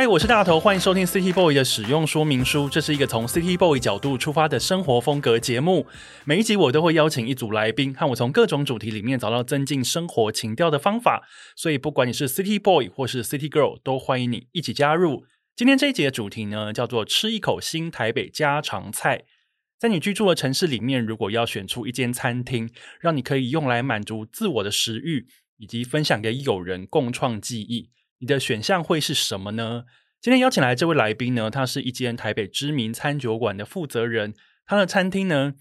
嗨，我是大头，欢迎收听 City Boy 的使用说明书。这是一个从 City Boy 角度出发的生活风格节目。每一集我都会邀请一组来宾，和我从各种主题里面找到增进生活情调的方法。所以，不管你是 City Boy 或是 City Girl，都欢迎你一起加入。今天这一集的主题呢，叫做“吃一口新台北家常菜”。在你居住的城市里面，如果要选出一间餐厅，让你可以用来满足自我的食欲，以及分享给友人共创记忆。你的选项会是什么呢？今天邀请来这位来宾呢，他是一间台北知名餐酒馆的负责人。他的餐厅呢，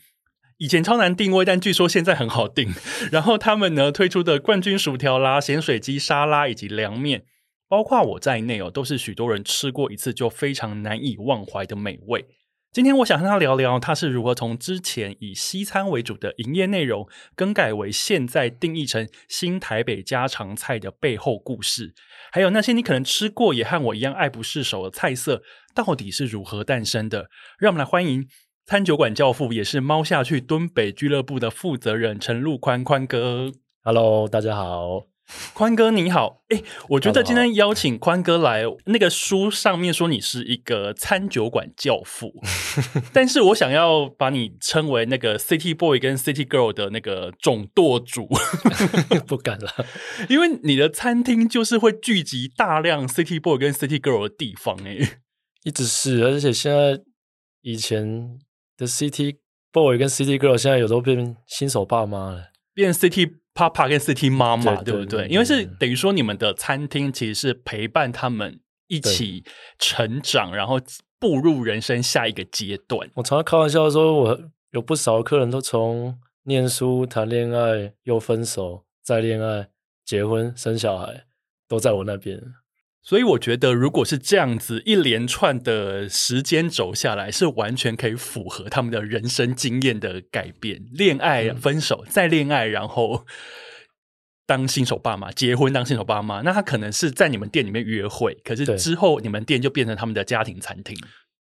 以前超难定位，但据说现在很好定。然后他们呢推出的冠军薯条啦、咸水鸡沙拉以及凉面，包括我在内哦，都是许多人吃过一次就非常难以忘怀的美味。今天我想和他聊聊，他是如何从之前以西餐为主的营业内容，更改为现在定义成新台北家常菜的背后故事，还有那些你可能吃过也和我一样爱不释手的菜色，到底是如何诞生的？让我们来欢迎餐酒馆教父，也是猫下去敦北俱乐部的负责人陈陆宽宽哥。Hello，大家好。宽哥你好，哎，我觉得今天邀请宽哥来，那个书上面说你是一个餐酒馆教父，但是我想要把你称为那个 City Boy 跟 City Girl 的那个总舵主，不敢了，因为你的餐厅就是会聚集大量 City Boy 跟 City Girl 的地方，哎，一直是，而且现在以前的 City Boy 跟 City Girl 现在有时候变新手爸妈了，变 City。爸爸跟 City 妈妈，对，不对？因为是等于说，你们的餐厅其实是陪伴他们一起成长，然后步入人生下一个阶段。我常常开玩笑说，我有不少客人都从念书、谈恋爱、又分手、再恋爱、结婚、生小孩，都在我那边。所以我觉得，如果是这样子一连串的时间轴下来，是完全可以符合他们的人生经验的改变。恋爱、分手、再恋爱，然后当新手爸妈，结婚当新手爸妈，那他可能是在你们店里面约会，可是之后你们店就变成他们的家庭餐厅。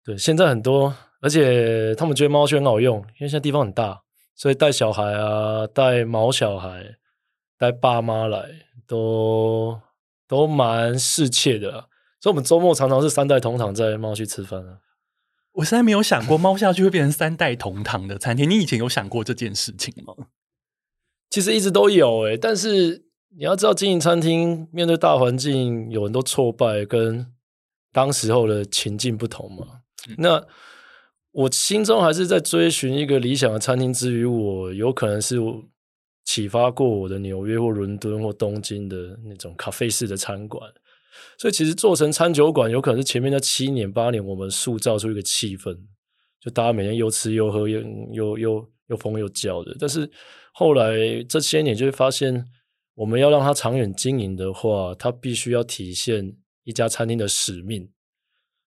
对，现在很多，而且他们觉得猫圈很好用，因为现在地方很大，所以带小孩啊，带毛小孩，带爸妈来都。都蛮世切的，所以我们周末常常是三代同堂在猫去吃饭啊。我实在没有想过猫下去会变成三代同堂的餐厅，你以前有想过这件事情吗？其实一直都有诶、欸，但是你要知道经营餐厅面对大环境有很多挫败，跟当时候的情境不同嘛。嗯、那我心中还是在追寻一个理想的餐厅之余，我有可能是我。启发过我的纽约或伦敦或东京的那种咖啡式的餐馆，所以其实做成餐酒馆，有可能是前面的七年八年，我们塑造出一个气氛，就大家每天又吃又喝又又又又疯又叫的。但是后来这些年就会发现，我们要让它长远经营的话，它必须要体现一家餐厅的使命，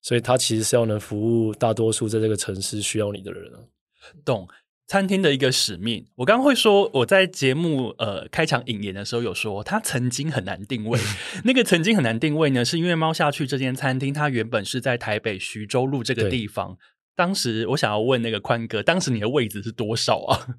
所以它其实是要能服务大多数在这个城市需要你的人啊。懂。餐厅的一个使命，我刚刚会说，我在节目呃开场引言的时候有说，它曾经很难定位。那个曾经很难定位呢，是因为猫下去这间餐厅，它原本是在台北徐州路这个地方。当时我想要问那个宽哥，当时你的位置是多少啊？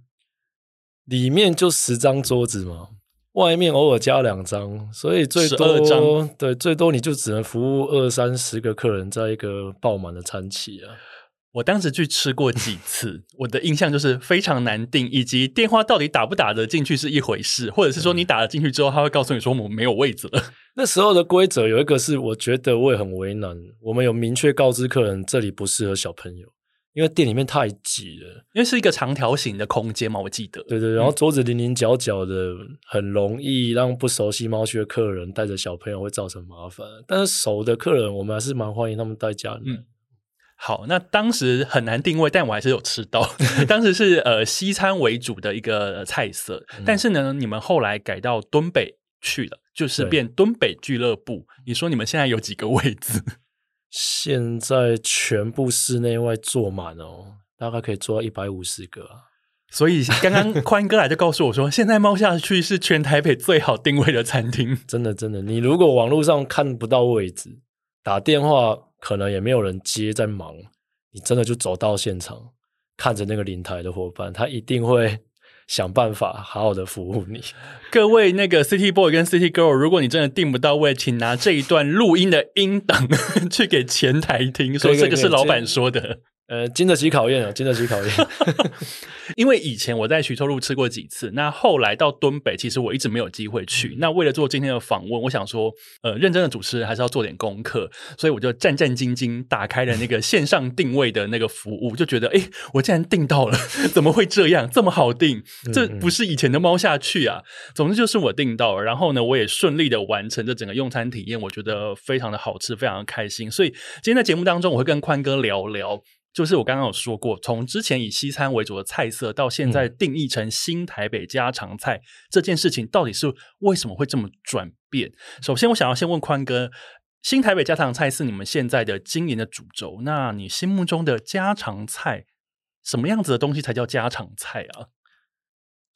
里面就十张桌子嘛，外面偶尔加两张，所以最多对，最多你就只能服务二三十个客人，在一个爆满的餐期啊。我当时去吃过几次，我的印象就是非常难定，以及电话到底打不打得进去是一回事，或者是说你打了进去之后，他会告诉你说我们没有位置了。那时候的规则有一个是，我觉得我也很为难，我们有明确告知客人这里不适合小朋友，因为店里面太挤了，因为是一个长条形的空间嘛，我记得。对对，然后桌子零零角角的，很容易让不熟悉猫区的客人带着小朋友会造成麻烦。但是熟的客人，我们还是蛮欢迎他们带家人。嗯，好，那当时很难定位，但我还是有吃到。当时是呃西餐为主的一个菜色，嗯、但是呢，你们后来改到敦北去了，就是变敦北俱乐部。你说你们现在有几个位置？现在全部室内外坐满哦，大概可以坐到一百五十个啊。所以刚刚 宽哥来就告诉我说，现在猫下去是全台北最好定位的餐厅。真的真的，你如果网络上看不到位置，打电话可能也没有人接，在忙，你真的就走到现场，看着那个领台的伙伴，他一定会。想办法好好的服务你，各位那个 City Boy 跟 City Girl，如果你真的订不到位，请拿这一段录音的音档 去给前台听，说这个是老板说的。呃，经得起考验啊，经得起考验。因为以前我在徐州路吃过几次，那后来到敦北，其实我一直没有机会去。那为了做今天的访问，我想说，呃，认真的主持人还是要做点功课，所以我就战战兢兢打开了那个线上定位的那个服务，就觉得，哎，我竟然订到了，怎么会这样，这么好订？这不是以前的猫下去啊。总之就是我订到了，然后呢，我也顺利的完成这整个用餐体验，我觉得非常的好吃，非常的开心。所以今天在节目当中，我会跟宽哥聊聊。就是我刚刚有说过，从之前以西餐为主的菜色，到现在定义成新台北家常菜，嗯、这件事情到底是为什么会这么转变？首先，我想要先问宽哥，新台北家常菜是你们现在的经营的主轴，那你心目中的家常菜，什么样子的东西才叫家常菜啊？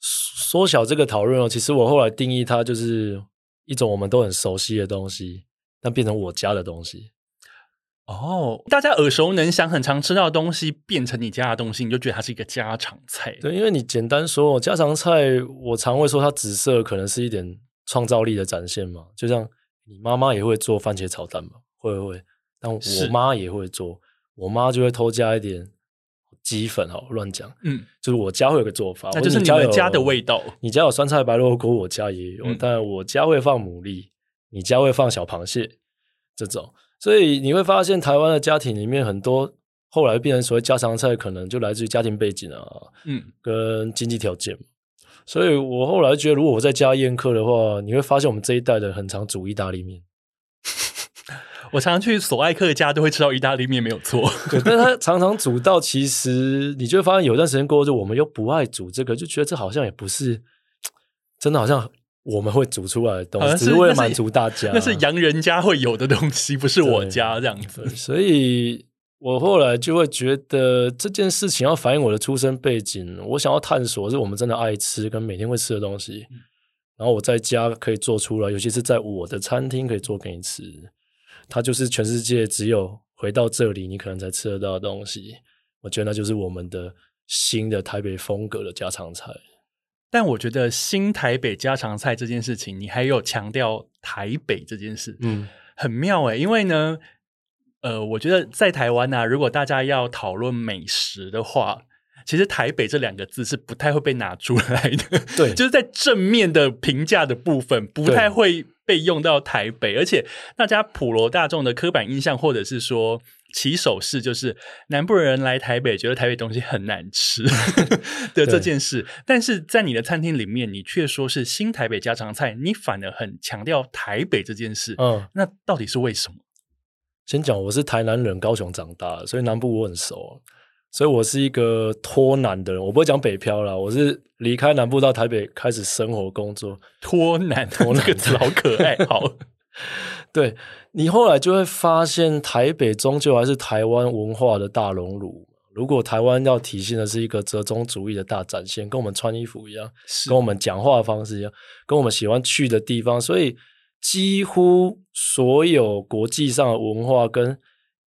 缩小这个讨论哦，其实我后来定义它就是一种我们都很熟悉的东西，但变成我家的东西。哦，大家耳熟能详、很常吃到的东西变成你家的东西，你就觉得它是一个家常菜。对，因为你简单说家常菜，我常会说它紫色可能是一点创造力的展现嘛。就像你妈妈也会做番茄炒蛋嘛，会不会？但我妈也会做，我妈就会偷加一点鸡粉哦，乱讲。嗯，就是我家会有个做法，那就是你们家的味道。你家有酸菜白肉锅，我家也有，嗯、但我家会放牡蛎，你家会放小螃蟹这种。所以你会发现，台湾的家庭里面很多后来变成所谓家常菜，可能就来自于家庭背景啊，嗯，跟经济条件。所以我后来觉得，如果我在家宴客的话，你会发现我们这一代的很常煮意大利面。我常常去索爱客家都会吃到意大利面，没有错。对，但他常常煮到，其实你就会发现，有段时间过后，就我们又不爱煮这个，就觉得这好像也不是真的，好像。我们会煮出来的东西，只是为了满足大家。那是洋人家会有的东西，不是我家 这样子。所以我后来就会觉得这件事情要反映我的出生背景。我想要探索，是我们真的爱吃跟每天会吃的东西。然后我在家可以做出来，尤其是在我的餐厅可以做给你吃。它就是全世界只有回到这里，你可能才吃得到的东西。我觉得那就是我们的新的台北风格的家常菜。但我觉得新台北家常菜这件事情，你还有强调台北这件事，嗯，很妙诶，因为呢，呃，我觉得在台湾呢、啊，如果大家要讨论美食的话，其实台北这两个字是不太会被拿出来的，对，就是在正面的评价的部分，不太会被用到台北，而且大家普罗大众的刻板印象，或者是说。起手式就是南部人来台北，觉得台北东西很难吃 的这件事，但是在你的餐厅里面，你却说是新台北家常菜，你反而很强调台北这件事。嗯，那到底是为什么？先讲，我是台南人，高雄长大的，所以南部我很熟，所以我是一个脱南的人。我不会讲北漂啦，我是离开南部到台北开始生活工作。脱南，脱南这个词好可爱，好。对，你后来就会发现，台北终究还是台湾文化的大熔炉。如果台湾要体现的是一个折中主义的大展现，跟我们穿衣服一样，跟我们讲话的方式一样，跟我们喜欢去的地方，所以几乎所有国际上的文化，跟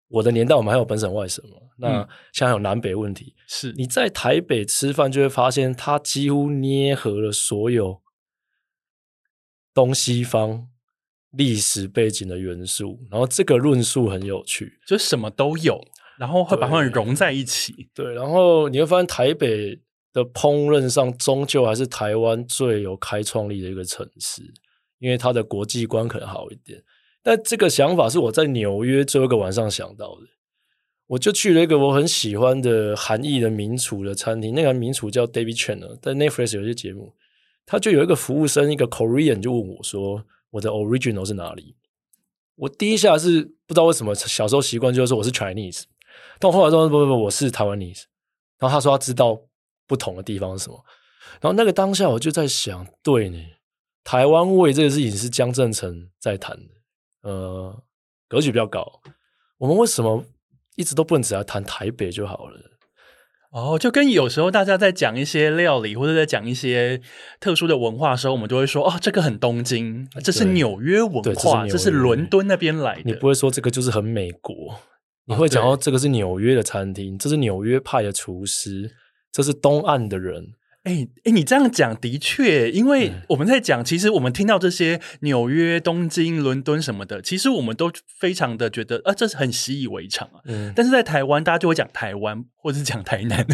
我的年代，我们还有本省外省嘛？那现在有南北问题，是你在台北吃饭，就会发现它几乎捏合了所有东西方。历史背景的元素，然后这个论述很有趣，就什么都有，然后会把它们融在一起。对，对，然后你会发现台北的烹饪上，终究还是台湾最有开创力的一个城市，因为它的国际观可能好一点。但这个想法是我在纽约最后一个晚上想到的。我就去了一个我很喜欢的韩裔的民厨的餐厅，那个民厨叫 David Chen，在 Netflix 有些节目，他就有一个服务生，一个 Korean 就问我说：“我的 original 是哪里？”我第一下是不知道为什么小时候习惯就是说我是 Chinese，但我后来说不不不，我是台湾 ese。然后他说他知道不同的地方是什么，然后那个当下我就在想，对呢，台湾味这个事情是江正成在谈的，呃，格局比较高，我们为什么一直都不能只来谈台北就好了？哦，就跟有时候大家在讲一些料理或者在讲一些特殊的文化的时候，我们就会说，哦，这个很东京，这是纽约文化，这是，这是伦敦那边来的。你不会说这个就是很美国，你会讲到这个是纽约的餐厅，这是纽约派的厨师，这是东岸的人。哎哎，你这样讲的确，因为我们在讲，其实我们听到这些纽约、东京、伦敦什么的，其实我们都非常的觉得，啊，这是很习以为常啊。嗯，但是在台湾，大家就会讲台湾，或者是讲台南，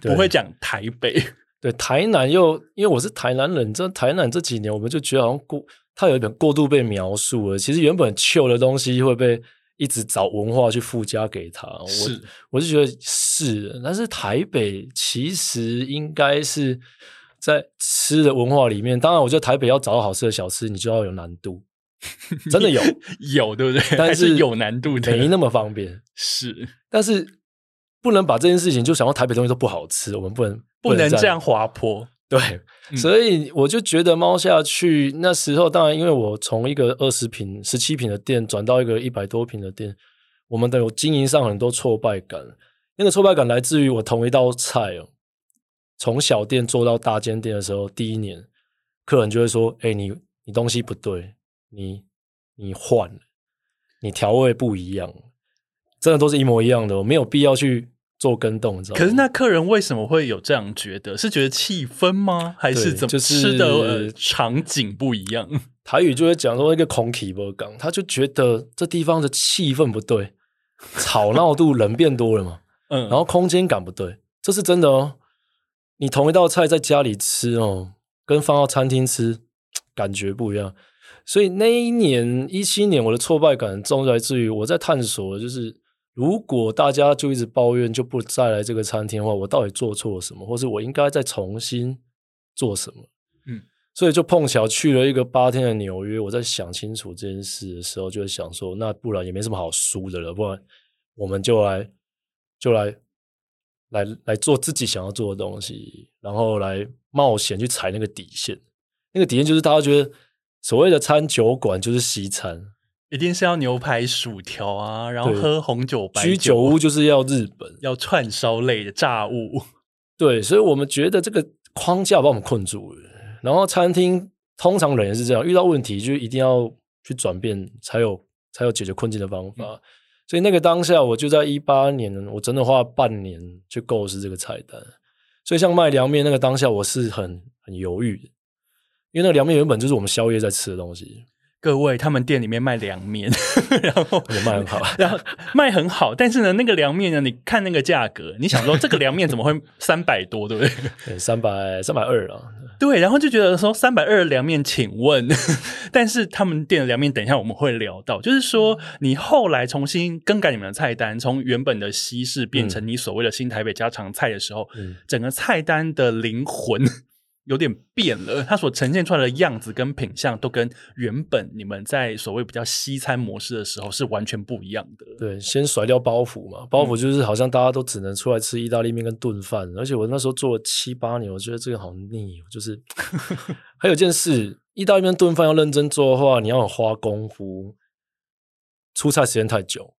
不会讲台北。对，台南又因为我是台南人，这台南这几年，我们就觉得好像过，它有一点过度被描述了。其实原本旧的东西会被。一直找文化去附加给他，是，我我就觉得是，但是台北其实应该是在吃的文化里面，当然，我觉得台北要找到好吃的小吃，你就要有难度，真的有有对不对？但是，是有难度的，没那么方便，是，但是不能把这件事情就想到台北东西都不好吃，我们不能不能这样滑坡。对，所以我就觉得猫下去那时候，当然因为我从一个二十平、十七平的店转到一个一百多平的店，我们都有经营上很多挫败感。那个挫败感来自于我同一道菜哦，从小店做到大间店的时候，第一年客人就会说：“哎，你你东西不对，你你换了，你调味不一样，真的都是一模一样的，我没有必要去。”做跟动，你知道吗？可是那客人为什么会有这样觉得？是觉得气氛吗？还是怎么吃的、呃、场景不一样？台语就会讲说一个空气不刚，他就觉得这地方的气氛不对，吵闹度人变多了嘛，嗯，然后空间感不对，这是真的哦。你同一道菜在家里吃哦，跟放到餐厅吃感觉不一样。所以那一年一七年，我的挫败感重来自于我在探索，就是。如果大家就一直抱怨，就不再来这个餐厅的话，我到底做错了什么，或是我应该再重新做什么？嗯，所以就碰巧去了一个八天的纽约。我在想清楚这件事的时候，就想说，那不然也没什么好输的了，不然我们就来，就来，来来做自己想要做的东西，然后来冒险去踩那个底线。那个底线就是大家觉得所谓的餐酒馆就是西餐。一定是要牛排、薯条啊，然后喝红酒、白酒。居酒屋就是要日本，要串烧类的炸物。对，所以我们觉得这个框架把我们困住了。然后餐厅通常人也是这样，遇到问题就一定要去转变，才有才有解决困境的方法。嗯。所以那个当下，我就在一八年，我真的花半年去构思这个菜单。所以像卖凉面那个当下，我是很很犹豫的，因为那个凉面原本就是我们宵夜在吃的东西。各位，他们店里面卖凉面，然后卖很好，然后卖很好，但是呢，那个凉面呢，你看那个价格，你想说这个凉面怎么会三百多，对不对？对，三百三百二啊。对，然后就觉得说三百二的凉面，请问，但是他们店的凉面，等一下我们会聊到，就是说你后来重新更改你们的菜单，从原本的西式变成你所谓的新台北家常菜的时候，嗯、整个菜单的灵魂。有点变了，它所呈现出来的样子跟品相都跟原本你们在所谓比较西餐模式的时候是完全不一样的。对，先甩掉包袱嘛，包袱就是好像大家都只能出来吃意大利面跟炖饭，嗯、而且我那时候做了七八年，我觉得这个好腻。就是 还有件事，意大利面炖饭要认真做的话，你要很花功夫，出菜时间太久，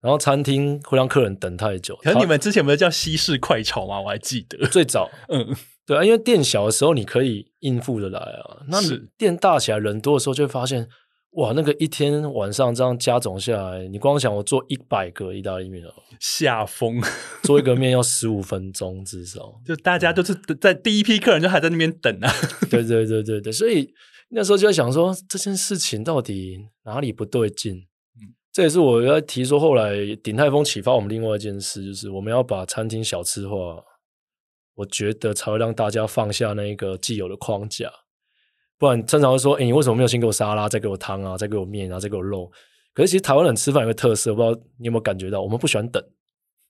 然后餐厅会让客人等太久。可是你们之前不是叫西式快炒吗？我还记得最早，嗯。对啊，因为店小的时候你可以应付的来啊。那店大起来人多的时候，就会发现哇，那个一天晚上这样加总下来，你光想我做一百个意大利面哦，下风做一个面要十五分钟至少，就大家都是在第一批客人就还在那边等啊。对对对对对，所以那时候就在想说这件事情到底哪里不对劲？嗯，这也是我要提说，后来鼎泰丰启发我们另外一件事，就是我们要把餐厅小吃化。我觉得才会让大家放下那个既有的框架，不然正常会说：“哎，你为什么没有先给我沙拉，再给我汤啊，再给我面啊，再给我肉？”可是其实台湾人吃饭有个特色，不知道你有没有感觉到，我们不喜欢等。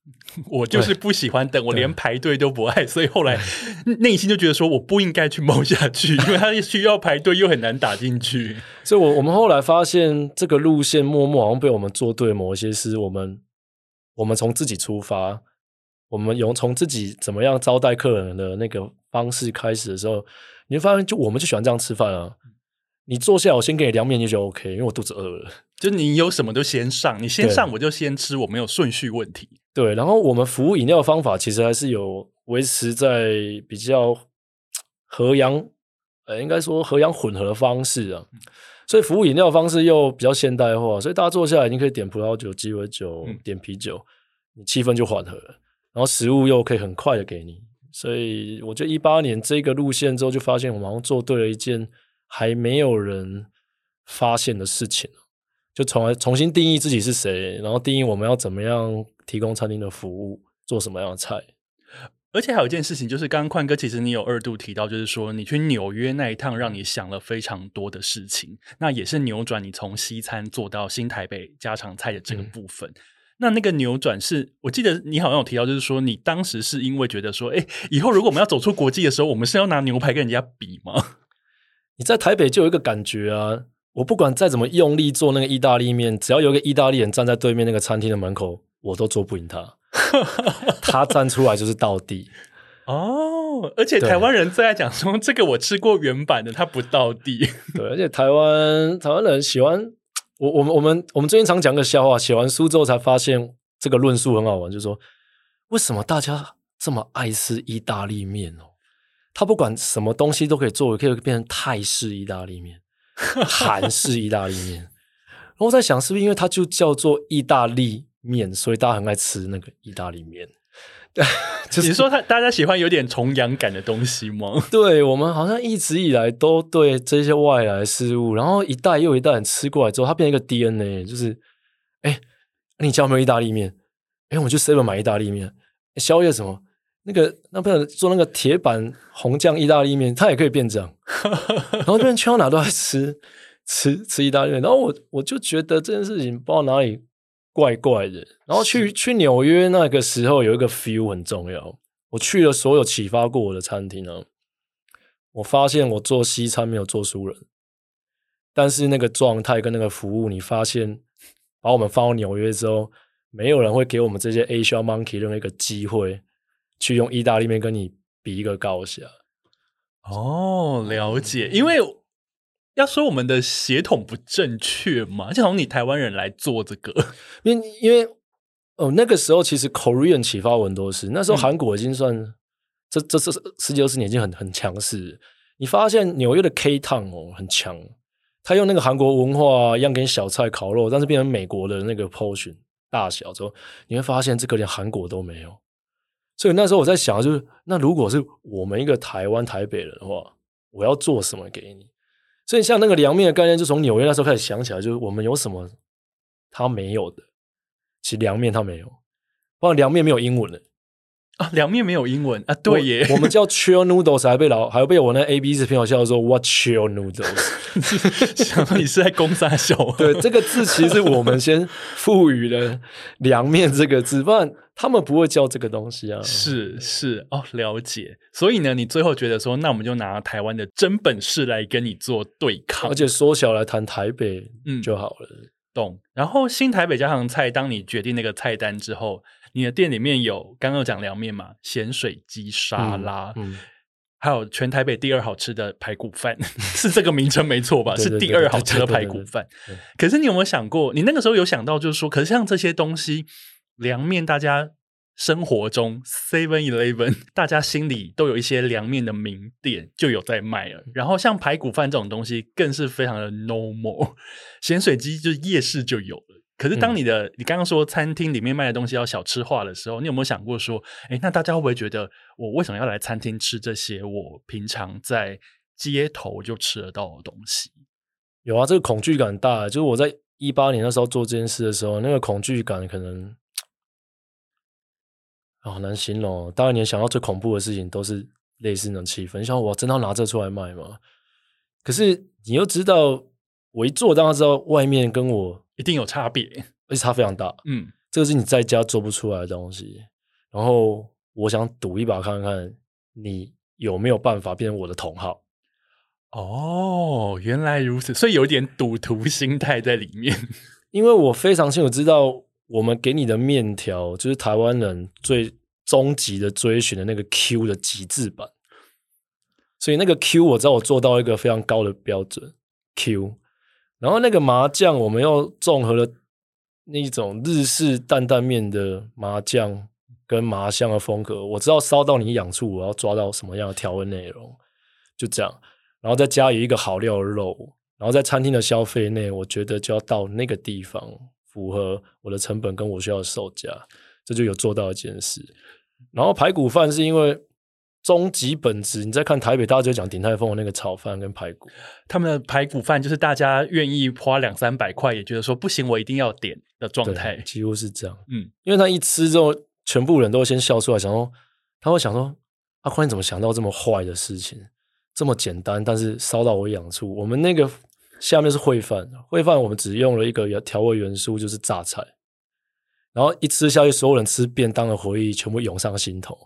我就是不喜欢等，我连排队都不爱，所以后来 内心就觉得说我不应该去冒下去，因为他需要排队又很难打进去。所以我我们后来发现这个路线默默好像被我们做对某一些事，我们我们从自己出发，我们由从自己怎么样招待客人的那个方式开始的时候，你会发现就我们就喜欢这样吃饭啊。你坐下，我先给你凉面你就 OK，因为我肚子饿了。就你有什么都先上，你先上我就先吃，我没有顺序问题。对，然后我们服务饮料的方法其实还是有维持在比较和洋，呃，应该说和洋混合的方式啊。所以服务饮料的方式又比较现代化，所以大家坐下来，你可以点葡萄酒、鸡尾酒、点啤酒，你气氛就缓和了，然后食物又可以很快的给你。所以我觉得一八年这个路线之后，就发现我们好像做对了一件还没有人发现的事情。就重来重新定义自己是谁，然后定义我们要怎么样提供餐厅的服务，做什么样的菜。而且还有一件事情，就是刚刚宽哥，其实你有二度提到，就是说你去纽约那一趟，让你想了非常多的事情，那也是扭转你从西餐做到新台北家常菜的这个部分。嗯、那那个扭转是我记得你好像有提到，就是说你当时是因为觉得说，哎，以后如果我们要走出国际的时候，我们是要拿牛排跟人家比吗？你在台北就有一个感觉啊。我不管再怎么用力做那个意大利面，只要有一个意大利人站在对面那个餐厅的门口，我都做不赢他。他站出来就是倒地哦，而且台湾人最爱讲说这个我吃过原版的，他不倒地。对，而且台湾台湾人喜欢我，我们我们我们最近常讲个笑话，写完书之后才发现这个论述很好玩，就是说为什么大家这么爱吃意大利面哦？他不管什么东西都可以做，可以变成泰式意大利面。韩式意大利面，然后我在想，是不是因为它就叫做意大利面，所以大家很爱吃那个意大利面？就是你说他大家喜欢有点崇洋感的东西吗？对，我们好像一直以来都对这些外来事物，然后一代又一代人吃过来之后，它变成一个 DNA，就是哎，你家有没有意大利面？哎，我去 seven 买意大利面，宵夜什么？那个那朋友做那个铁板红酱意大利面，他也可以变这样，然后这边去到哪都在吃吃吃意大利面，然后我我就觉得这件事情不知道哪里怪怪的。然后去去纽约那个时候有一个 feel 很重要，我去了所有启发过我的餐厅呢，我发现我做西餐没有做熟人，但是那个状态跟那个服务，你发现把我们放到纽约之后，没有人会给我们这些 Asian Monkey 任何一个机会。去用意大利面跟你比一个高下哦，了解。因为要说我们的血统不正确嘛，就从你台湾人来做这个，因为因为哦那个时候其实 Korean 启发我很多事。那时候韩国已经算、嗯、这这这十几二十年已经很很强势。你发现纽约的 K Town 哦很强，他用那个韩国文化一样给你小菜烤肉，但是变成美国的那个 portion 大小之后，你会发现这个连韩国都没有。所以那时候我在想，就是那如果是我们一个台湾台北人的话，我要做什么给你？所以像那个凉面的概念，就从纽约那时候开始想起来，就是我们有什么他没有的，其实凉面他没有，不然凉面没有英文的。啊，凉面没有英文啊？对耶，我，我们叫 chill noodles，还被老还被我那 A B C 朋友笑说 What chill noodles？想说你是在攻三小？对，这个字其实是我们先赋予了凉面这个字，不然他们不会教这个东西啊。是是哦，了解。所以呢，你最后觉得说，那我们就拿台湾的真本事来跟你做对抗，而且缩小来谈台北嗯就好了。嗯，懂。然后新台北家常菜，当你决定那个菜单之后。你的店里面有刚刚讲凉面嘛，咸水鸡沙拉，嗯嗯、还有全台北第二好吃的排骨饭，是这个名称没错吧？是第二好吃的排骨饭。可是你有没有想过，你那个时候有想到，就是说，可是像这些东西，凉面，大家生活中 Seven Eleven，大家心里都有一些凉面的名店就有在卖了。然后像排骨饭这种东西，更是非常的 normal，咸水鸡就夜市就有了。可是，当你的、嗯、你刚刚说餐厅里面卖的东西要小吃化的时候，你有没有想过说，哎，那大家会不会觉得我为什么要来餐厅吃这些我平常在街头就吃得到的东西？有啊，这个恐惧感大。就是我在一八年那时候做这件事的时候，那个恐惧感可能好、哦、难形容。当然，你想到最恐怖的事情都是类似那种气氛，你想我真的要拿这出来卖吗？可是你又知道，我一做，当然知道外面跟我。一定有差别，而且差非常大。嗯，这个是你在家做不出来的东西。然后我想赌一把看看，你有没有办法变成我的同好。哦，原来如此，所以有点赌徒心态在里面。因为我非常清楚知道，我们给你的面条就是台湾人最终极的追寻的那个 Q 的极致版，所以那个 Q 我知道我做到一个非常高的标准 Q，然后那个麻酱我们又综合了那种日式担担面的麻酱跟麻香的风格，我知道烧到你痒处，我要抓到什么样的调味内容，就这样。然后再加以一个好料的肉，然后在餐厅的消费内，我觉得就要到那个地方。符合我的成本跟我需要的售价，这就有做到一件事。然后排骨饭是因为终极本质，你再看台北，大家就讲鼎泰丰的那个炒饭跟排骨，他们的排骨饭就是大家愿意花两三百块，也觉得说不行，我一定要点的状态，几乎是这样。嗯，因为他一吃之后，全部人都会先笑出来，想说他会想说阿宽你怎么想到这么坏的事情？这么简单，但是烧到我痒处。我们那个下面是烩饭，烩饭我们只用了一个调味元素，就是榨菜。然后一吃下去，所有人吃便当的回忆全部涌上心头。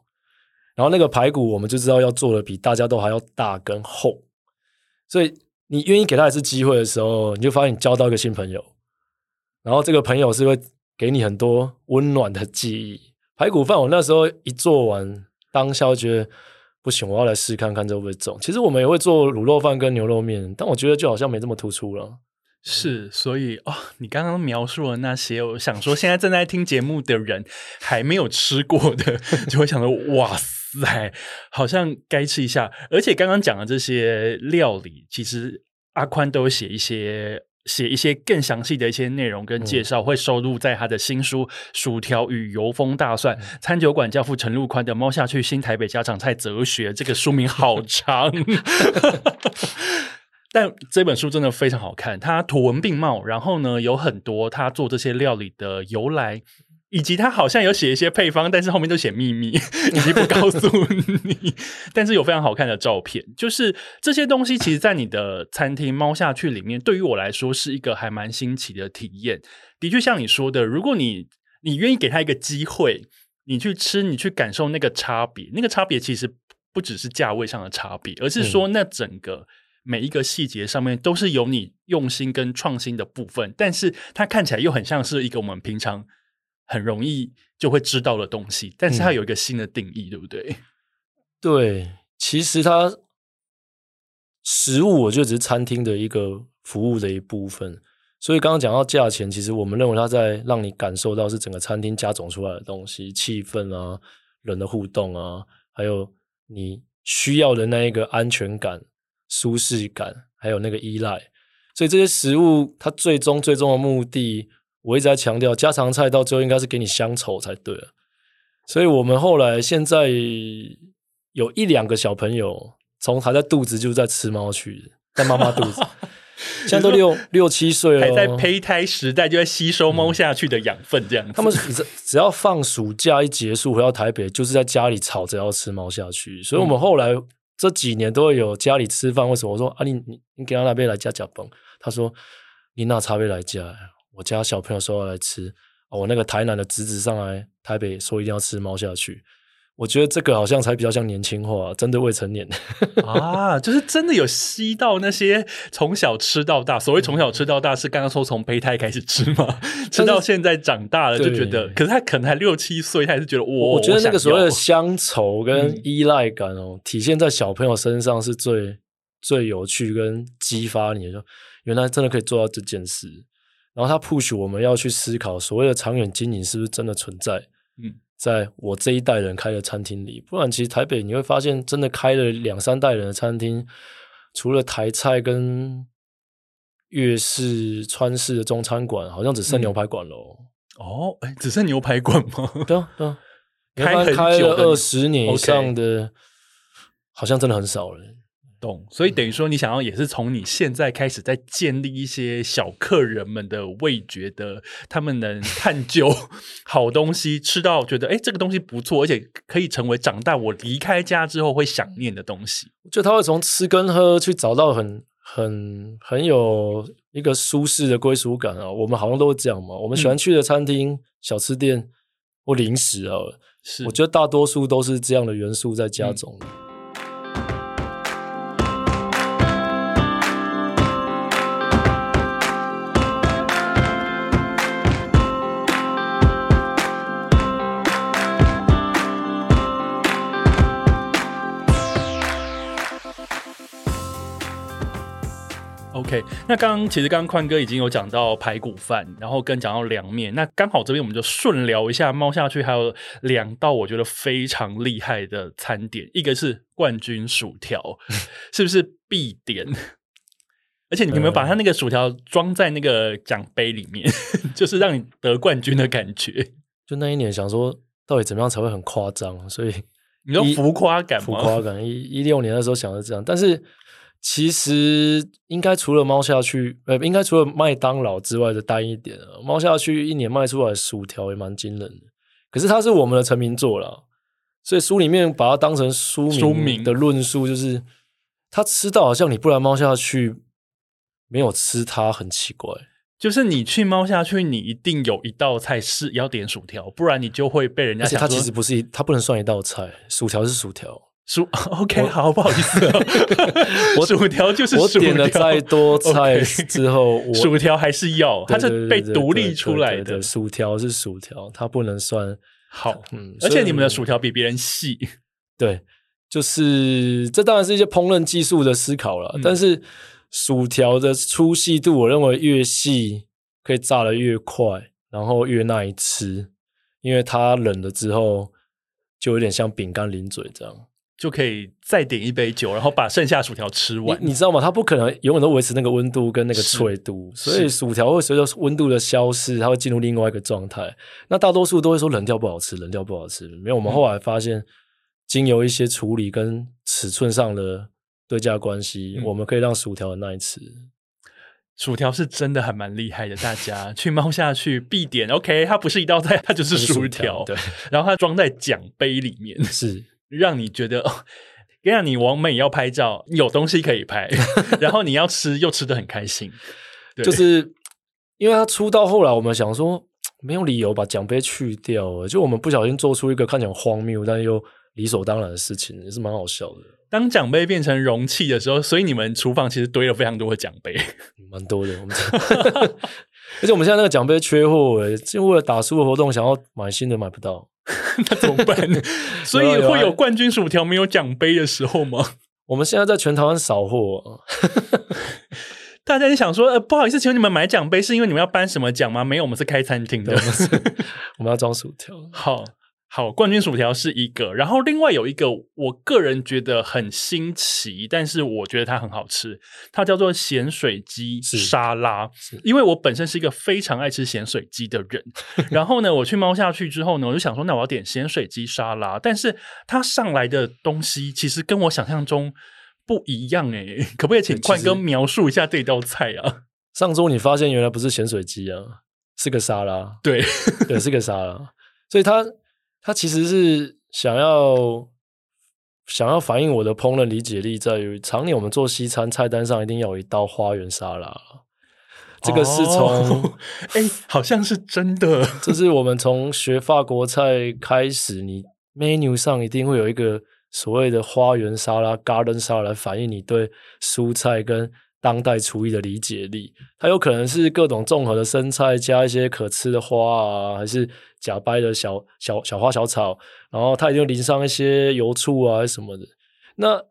然后那个排骨，我们就知道要做的比大家都还要大跟厚。所以你愿意给他一次机会的时候，你就发现你交到一个新朋友。然后这个朋友是会给你很多温暖的记忆。排骨饭我那时候一做完，当下觉得。不行，我要来试看看这会不会中。其实我们也会做卤肉饭跟牛肉面，但我觉得就好像没这么突出了。是，所以哦，你刚刚描述的那些，我想说，现在正在听节目的人还没有吃过的，就会想说，哇塞，好像该吃一下。而且刚刚讲的这些料理，其实阿宽都有写一些。写一些更详细的一些内容跟介绍，会收录在他的新书《薯条与油封大蒜》。餐酒馆教父陈陆宽的《猫下去新台北家常菜哲学》，这个书名好长，但这本书真的非常好看。它图文并茂，然后呢，有很多他做这些料理的由来。以及他好像有写一些配方，但是后面都写秘密，以及不告诉你。但是有非常好看的照片，就是这些东西，其实，在你的餐厅猫下去里面，对于我来说是一个还蛮新奇的体验。的确，像你说的，如果你你愿意给他一个机会，你去吃，你去感受那个差别，那个差别其实不只是价位上的差别，而是说那整个每一个细节上面都是有你用心跟创新的部分，但是它看起来又很像是一个我们平常。很容易就会知道的东西，但是它有一个新的定义，嗯、对不对？对，其实它食物，我觉得只是餐厅的一个服务的一部分。所以刚刚讲到价钱，其实我们认为它在让你感受到是整个餐厅加总出来的东西，气氛啊，人的互动啊，还有你需要的那一个安全感、舒适感，还有那个依赖。所以这些食物，它最终最终的目的。我一直在强调，家常菜到最后应该是给你乡愁才对啊。所以我们后来现在有一两个小朋友，从还在肚子就在吃猫去，在妈妈肚子，现在都六六七岁了，还在胚胎时代就在吸收猫下去的养分，这样子。他们只只要放暑假一结束回到台北，就是在家里吵着要吃猫下去。所以我们后来这几年都会有家里吃饭。为什么？我说啊，你你你给他那边来家家崩，他说你那茶杯来家。我家小朋友说要来吃，我那个台南的侄子上来台北说一定要吃猫下去，我觉得这个好像才比较像年轻化，真的未成年 啊，就是真的有吸到那些从小吃到大。所谓从小吃到大，是刚刚说从胚胎开始吃嘛，吃到现在长大了就觉得，可是他可能还六七岁，他还是觉得我我觉得那个所谓的乡愁跟依赖感哦，嗯、体现在小朋友身上是最最有趣跟激发你的，说原来真的可以做到这件事。然后他 push 我们要去思考所谓的长远经营是不是真的存在？嗯，在我这一代人开的餐厅里，不然其实台北你会发现，真的开了两三代人的餐厅，除了台菜跟粤式、川式的中餐馆，好像只剩牛排馆喽。哦，哎，只剩牛排馆吗？对啊，对啊，开开了二十年以上的，好像真的很少了。懂，所以等于说，你想要也是从你现在开始，在建立一些小客人们的味觉的，他们能探究 好东西，吃到觉得哎，这个东西不错，而且可以成为长大我离开家之后会想念的东西。就他会从吃跟喝去找到很很很有一个舒适的归属感啊。我们好像都会这样嘛。我们喜欢去的餐厅、嗯、小吃店或零食啊，是我觉得大多数都是这样的元素在加总的。嗯 OK，那刚刚其实刚刚宽哥已经有讲到排骨饭，然后跟讲到凉面，那刚好这边我们就顺聊一下，猫下去还有两道我觉得非常厉害的餐点，一个是冠军薯条，是不是必点？而且你有没有把它那个薯条装在那个奖杯里面，就是让你得冠军的感觉？就那一年想说，到底怎么样才会很夸张？所以你说浮夸感？浮夸感。一一六年的时候想的这样，但是。其实应该除了猫下去，呃，应该除了麦当劳之外的单一点啊，猫下去一年卖出来薯条也蛮惊人的。可是它是我们的成名作啦，所以书里面把它当成书名的论述，就是他吃到好像你不然猫下去没有吃它很奇怪。就是你去猫下去，你一定有一道菜是要点薯条，不然你就会被人家。而且它其实不是一，它不能算一道菜，薯条是薯条。薯 OK 好，不好意思哦，我薯条就是薯条，我点了再多菜 之后，okay, 薯条还是要，它是被独立出来的。薯条是薯条，它不能算好。嗯，而且你们的薯条比别人细。对，就是这当然是一些烹饪技术的思考了。嗯、但是薯条的粗细度，我认为越细可以炸得越快，然后越耐吃，因为它冷了之后就有点像饼干零嘴这样。就可以再点一杯酒，然后把剩下薯条吃完。你，你知道吗？它不可能永远都维持那个温度跟那个脆度，所以薯条会随着温度的消失，它会进入另外一个状态。那大多数都会说冷掉不好吃，冷掉不好吃。没有，我们后来发现，经由一些处理跟尺寸上的对价关系，嗯、我们可以让薯条很耐吃。薯条是真的还蛮厉害的，大家去猫下去必点。OK，它不是一道菜，它就是薯条。对，然后它装在奖杯里面。是。让你觉得，让你完美要拍照，有东西可以拍，然后你要吃又吃得很开心。就是因为他出到后来，我们想说没有理由把奖杯去掉了，就我们不小心做出一个看起来荒谬但又理所当然的事情，也是蛮好笑的。当奖杯变成容器的时候，所以你们厨房其实堆了非常多的奖杯，蛮多的。我们 而且我们现在那个奖杯缺货，哎，就为了打书的活动，想要买新的买不到。那怎么办呢？所以会有冠军薯条没有奖杯的时候吗？我们现在在全台湾扫货，大家就想说，呃，不好意思，请问你们买奖杯是因为你们要颁什么奖吗？没有，我们是开餐厅的，我们要装薯条。好。好，冠军薯条是一个，然后另外有一个，我个人觉得很新奇，但是我觉得它很好吃，它叫做咸水鸡沙拉。因为我本身是一个非常爱吃咸水鸡的人，然后呢，我去猫下去之后呢，我就想说，那我要点咸水鸡沙拉，但是它上来的东西其实跟我想象中不一样诶，可不可以请冠哥描述一下这道菜啊？上周你发现原来不是咸水鸡啊，是个沙拉，对对，是个沙拉，所以它。它其实是想要想要反映我的烹饪理解力，在于常年我们做西餐菜单上一定要有一道花园沙拉，这个是从哎、哦欸，好像是真的，这是我们从学法国菜开始，你 menu 上一定会有一个所谓的花园沙拉 （garden 沙拉）来反映你对蔬菜跟当代厨艺的理解力，它有可能是各种综合的生菜加一些可吃的花啊，还是假掰的小小小花小草，然后它一定淋上一些油醋啊什么的。那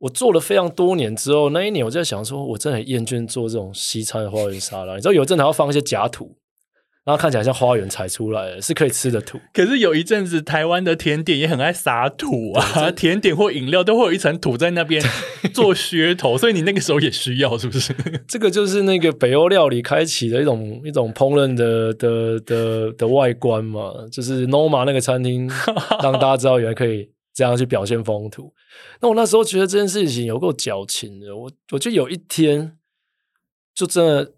我做了非常多年之后，那一年我在想说，我真的很厌倦做这种西餐的花园沙拉。你知道有阵还要放一些假土。然后看起来像花园采出来的，是可以吃的土。可是有一阵子，台湾的甜点也很爱撒土啊，甜点或饮料都会有一层土在那边做噱头，所以你那个时候也需要，是不是？这个就是那个北欧料理开启的一种一种烹饪的的的的外观嘛，就是 Noma 那个餐厅让大家知道原来可以这样去表现风土。那我那时候觉得这件事情有够矫情的，我我就有一天就真的。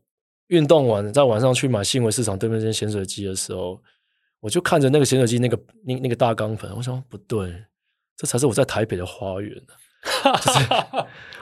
运动完，在晚上去买新闻市场对面那间咸水鸡的时候，我就看着那个咸水鸡那个那那个大钢盆，我想不对，这才是我在台北的花园。就是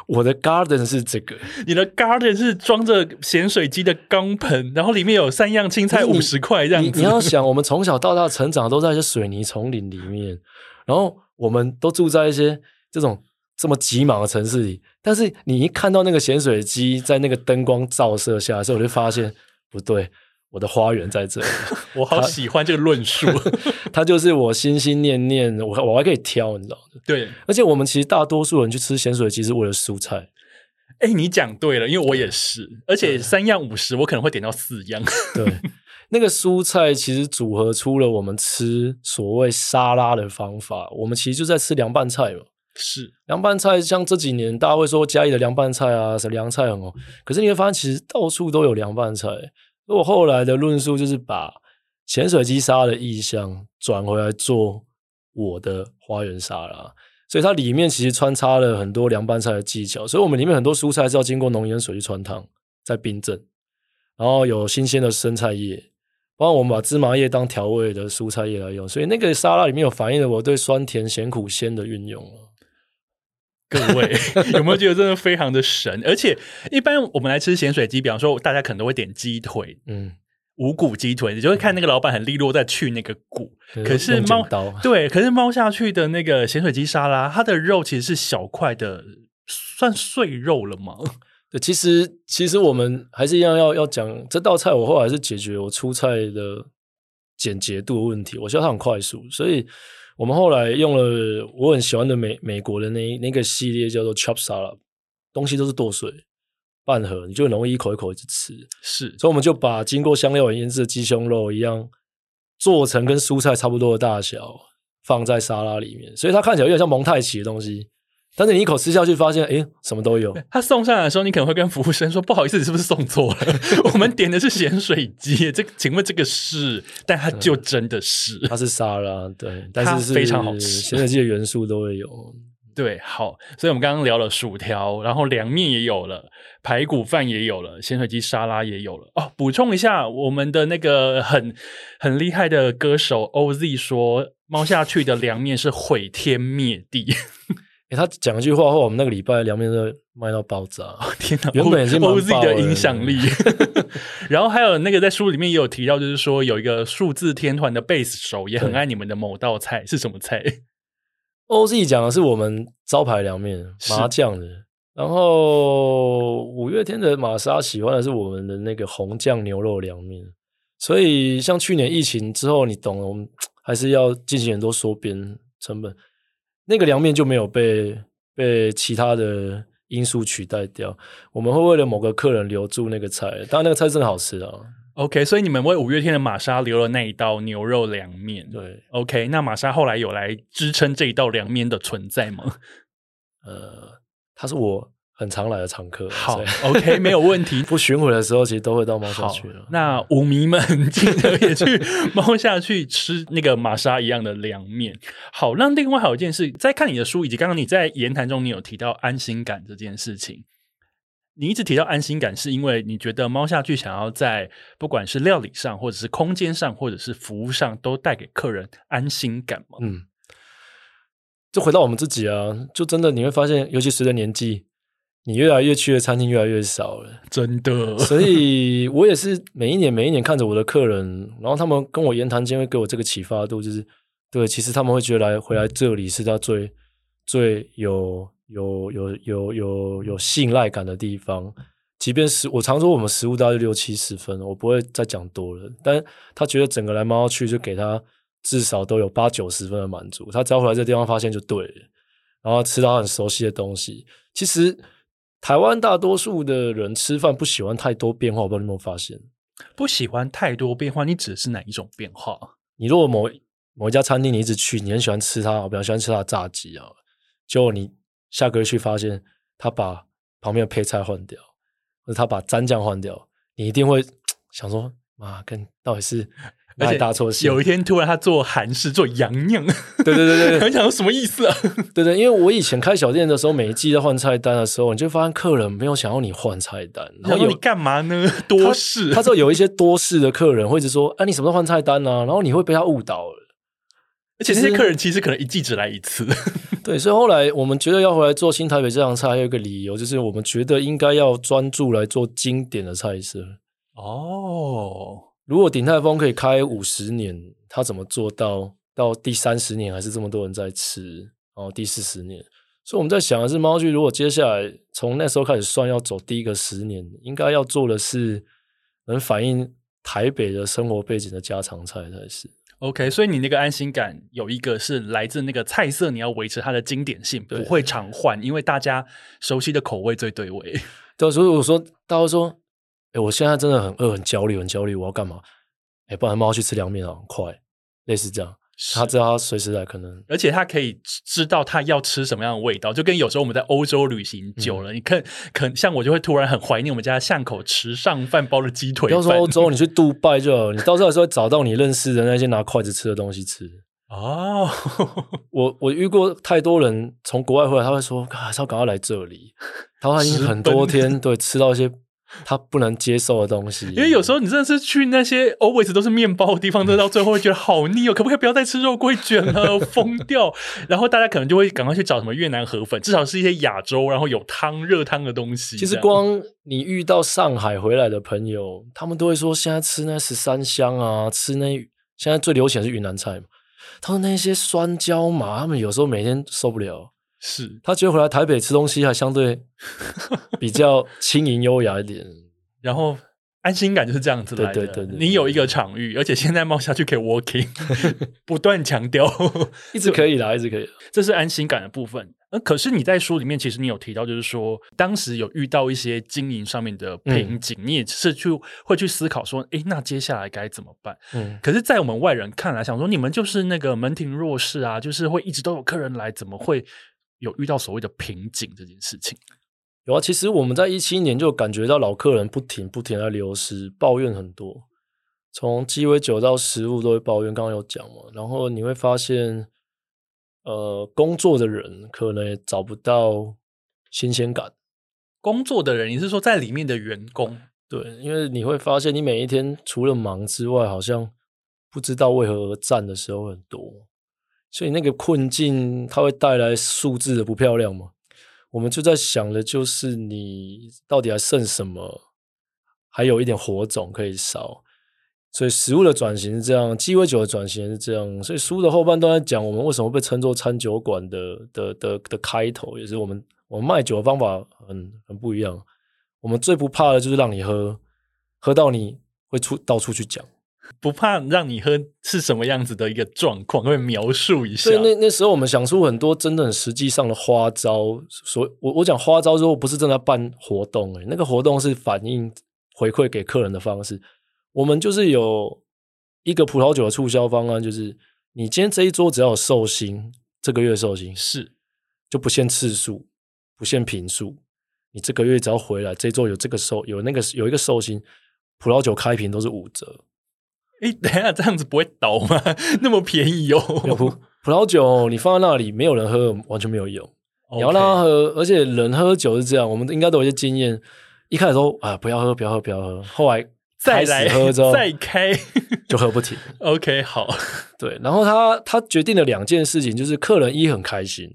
我的 garden 是这个，你的 garden 是装着咸水鸡的钢盆，然后里面有三样青菜五十块这样子。你，你要想，我们从小到大成长都在一些水泥丛林里面，然后我们都住在一些这种这么挤莽的城市里，但是你一看到那个咸水鸡在那个灯光照射下的时候，我就发现不对。我的花园在这里，我好喜欢这个论述。它就是我心心念念，我我还可以挑，你知道吗？对，而且我们其实大多数人去吃咸水鸡是为了蔬菜。哎，你讲对了，因为我也是，而且三样五十，我可能会点到四样。对，那个蔬菜其实组合出了我们吃所谓沙拉的方法。我们其实就在吃凉拌菜嘛。是凉拌菜，像这几年大家会说嘉义的凉拌菜啊，什么凉菜很红，可是你会发现其实到处都有凉拌菜。我后来的论述就是把潜水鸡沙拉的意象转回来做我的花园沙拉，所以它里面其实穿插了很多凉拌菜的技巧。所以我们里面很多蔬菜是要经过浓盐水去汆烫，再冰镇，然后有新鲜的生菜叶，包括我们把芝麻叶当调味的蔬菜叶来用。所以那个沙拉里面有反映了我对酸甜咸苦鲜的运用。各位 有没有觉得真的非常的神？而且一般我们来吃咸水鸡，比方说大家可能都会点鸡腿，嗯，无骨鸡腿，你就会看那个老板很利落在去那个骨。嗯、可是猫 对，可是猫下去的那个咸水鸡沙拉，它的肉其实是小块的，算碎肉了吗？对，其实其实我们还是一样要要讲这道菜，我后来是解决我出菜的简洁度的问题，我觉得它很快速，所以。我们后来用了我很喜欢的美美国的那那个系列叫做 Chop Salad，东西都是剁碎半盒，你就很容易一口一口一直吃。是，所以我们就把经过香料腌制的鸡胸肉一样做成跟蔬菜差不多的大小，放在沙拉里面，所以它看起来有点像蒙太奇的东西。但是你一口吃下去，发现哎，什么都有。他送上来的时候，你可能会跟服务生说：“不好意思，你是不是送错了？我们点的是咸水鸡，这请问这个是？但它就真的是，它是沙拉，对，但是是非常好吃，咸水鸡的元素都会有。对，好，所以我们刚刚聊了薯条，然后凉面也有了，排骨饭也有了，咸水鸡沙拉也有了。哦，补充一下，我们的那个很很厉害的歌手 OZ 说，猫下去的凉面是毁天灭地。欸、他讲一句话后，我们那个礼拜凉面都卖到爆炸。天哪！原本已经 OZ 的影响力。然后还有那个在书里面也有提到，就是说有一个数字天团的贝斯手也很爱你们的某道菜，是什么菜？OZ 讲的是我们招牌凉面麻酱的。然后五月天的玛莎喜欢的是我们的那个红酱牛肉凉面。所以像去年疫情之后，你懂了，我们还是要进行很多缩编成本。那个凉面就没有被被其他的因素取代掉。我们会为了某个客人留住那个菜，当然那个菜真的好吃啊。OK，所以你们为五月天的玛莎留了那一道牛肉凉面。对，OK，那玛莎后来有来支撑这一道凉面的存在吗？呃，他是我。很常来的常客，好，OK，没有问题。不巡回的时候，其实都会到猫下去了。那舞迷们记得也去猫下去吃那个玛莎一样的凉面。好，那另外还有一件事，在看你的书以及刚刚你在言谈中，你有提到安心感这件事情。你一直提到安心感，是因为你觉得猫下去想要在不管是料理上，或者是空间上，或者是服务上，都带给客人安心感吗？嗯，就回到我们自己啊，就真的你会发现，尤其随着年纪。你越来越去的餐厅越来越少了，真的。所以我也是每一年每一年看着我的客人，然后他们跟我言谈间会给我这个启发度，就是对，其实他们会觉得来回来这里是他最最有有有有有有信赖感的地方。即便是我常说我们食物大概六七十分，我不会再讲多了，但他觉得整个来猫去就给他至少都有八九十分的满足。他只要回来这地方发现就对了，然后吃到很熟悉的东西，其实。台湾大多数的人吃饭不喜欢太多变化，我不知道你有没有发现？不喜欢太多变化，你指的是哪一种变化？你如果某某一家餐厅你一直去，你很喜欢吃它，我比较喜欢吃它的炸鸡啊，结果你下个月去发现他把旁边的配菜换掉，或者他把蘸酱换掉，你一定会想说：妈，跟到底是？而且大错有一天突然他做韩式做洋酿，对对对对，很想说什么意思啊？对对，因为我以前开小店的时候，每一季在换菜单的时候，你就发现客人没有想要你换菜单，然后你干嘛呢？多事，他知道有一些多事的客人会一直说：“哎、啊，你什么时候换菜单呢、啊？”然后你会被他误导了。而且这些客人其实可能一季只来一次。对，所以后来我们觉得要回来做新台北这样菜，还有一个理由就是我们觉得应该要专注来做经典的菜色。哦，如果鼎泰丰可以开五十年，他怎么做到到第三十年还是这么多人在吃？然后第四十年，所以我们在想的是，猫剧如果接下来从那时候开始算，要走第一个十年，应该要做的是能反映台北的生活背景的家常菜才是。OK，所以你那个安心感有一个是来自那个菜色，你要维持它的经典性，不会常换，因为大家熟悉的口味最对味。对，所以我说，大家说，哎，我现在真的很饿、很焦虑、很焦虑，我要干嘛？哎，不然猫去吃凉面啊，很快，类似这样。他知道他随时来，可能，而且他可以知道他要吃什么样的味道，就跟有时候我们在欧洲旅行久了，嗯、你看，可像我就会突然很怀念我们家巷口池上饭包的鸡腿。不要说欧洲，你去 杜拜就好，你到时候还是会找到你认识的那些拿筷子吃的东西吃。哦，我我遇过太多人从国外回来，他会说，还是要赶快来这里。他说他已经很多天对吃到一些。他不能接受的东西，因为有时候你真的是去那些 always 都是面包的地方，真的到最后会觉得好腻哦，可不可以不要再吃肉桂卷了？疯掉！然后大家可能就会赶快去找什么越南河粉，至少是一些亚洲，然后有汤热汤的东西。其实光你遇到上海回来的朋友，他们都会说，现在吃那十三香啊，吃那现在最流行的是云南菜嘛。他说那些酸椒麻，他们有时候每天受不了。是他觉得回来台北吃东西还相对 比较轻盈优雅一点，然后安心感就是这样子来的。对对对，对，你有一个场域，而且现在冒下去可以 working，不断强调，一直可以啦，一直可以。这是安心感的部分。可是你在书里面其实你有提到，就是说当时有遇到一些经营上面的瓶颈，嗯、你也是去会去思考说，哎，那接下来该怎么办？嗯，可是，在我们外人看来，想说你们就是那个门庭若市啊，就是会一直都有客人来，怎么会？有遇到所谓的瓶颈这件事情，有啊。其实我们在一七年就感觉到老客人不停不停在流失，抱怨很多，从鸡尾酒到食物都会抱怨。刚刚有讲嘛，然后你会发现，呃，工作的人可能也找不到新鲜感。工作的人，你是说在里面的员工？对，因为你会发现，你每一天除了忙之外，好像不知道为何而战的时候很多。所以那个困境，它会带来数字的不漂亮吗？我们就在想的就是你到底还剩什么，还有一点火种可以烧。所以食物的转型是这样，鸡尾酒的转型是这样。所以书的后半段在讲我们为什么被称作餐酒馆的的的的开头，也是我们我们卖酒的方法很很不一样。我们最不怕的就是让你喝，喝到你会出到处去讲。不怕让你喝是什么样子的一个状况，会描述一下。所以那那时候我们想出很多真的很实际上的花招。所以我我讲花招之后，不是正在办活动，欸，那个活动是反映回馈给客人的方式。我们就是有一个葡萄酒的促销方案，就是你今天这一桌只要有寿星，这个月寿星是就不限次数，不限坪数，你这个月只要回来，这一桌有这个寿有那个有一个寿星，葡萄酒开瓶都是五折。哎，等下这样子不会倒吗？那么便宜哦！葡葡萄酒你放在那里，没有人喝，完全没有用。你要让他喝，而且人喝酒是这样，我们应该都有一些经验。一开始说啊，不要喝，不要喝，不要喝。后来再来喝之后，再开就喝不停。OK，好，对。然后他他决定了两件事情，就是客人一很开心，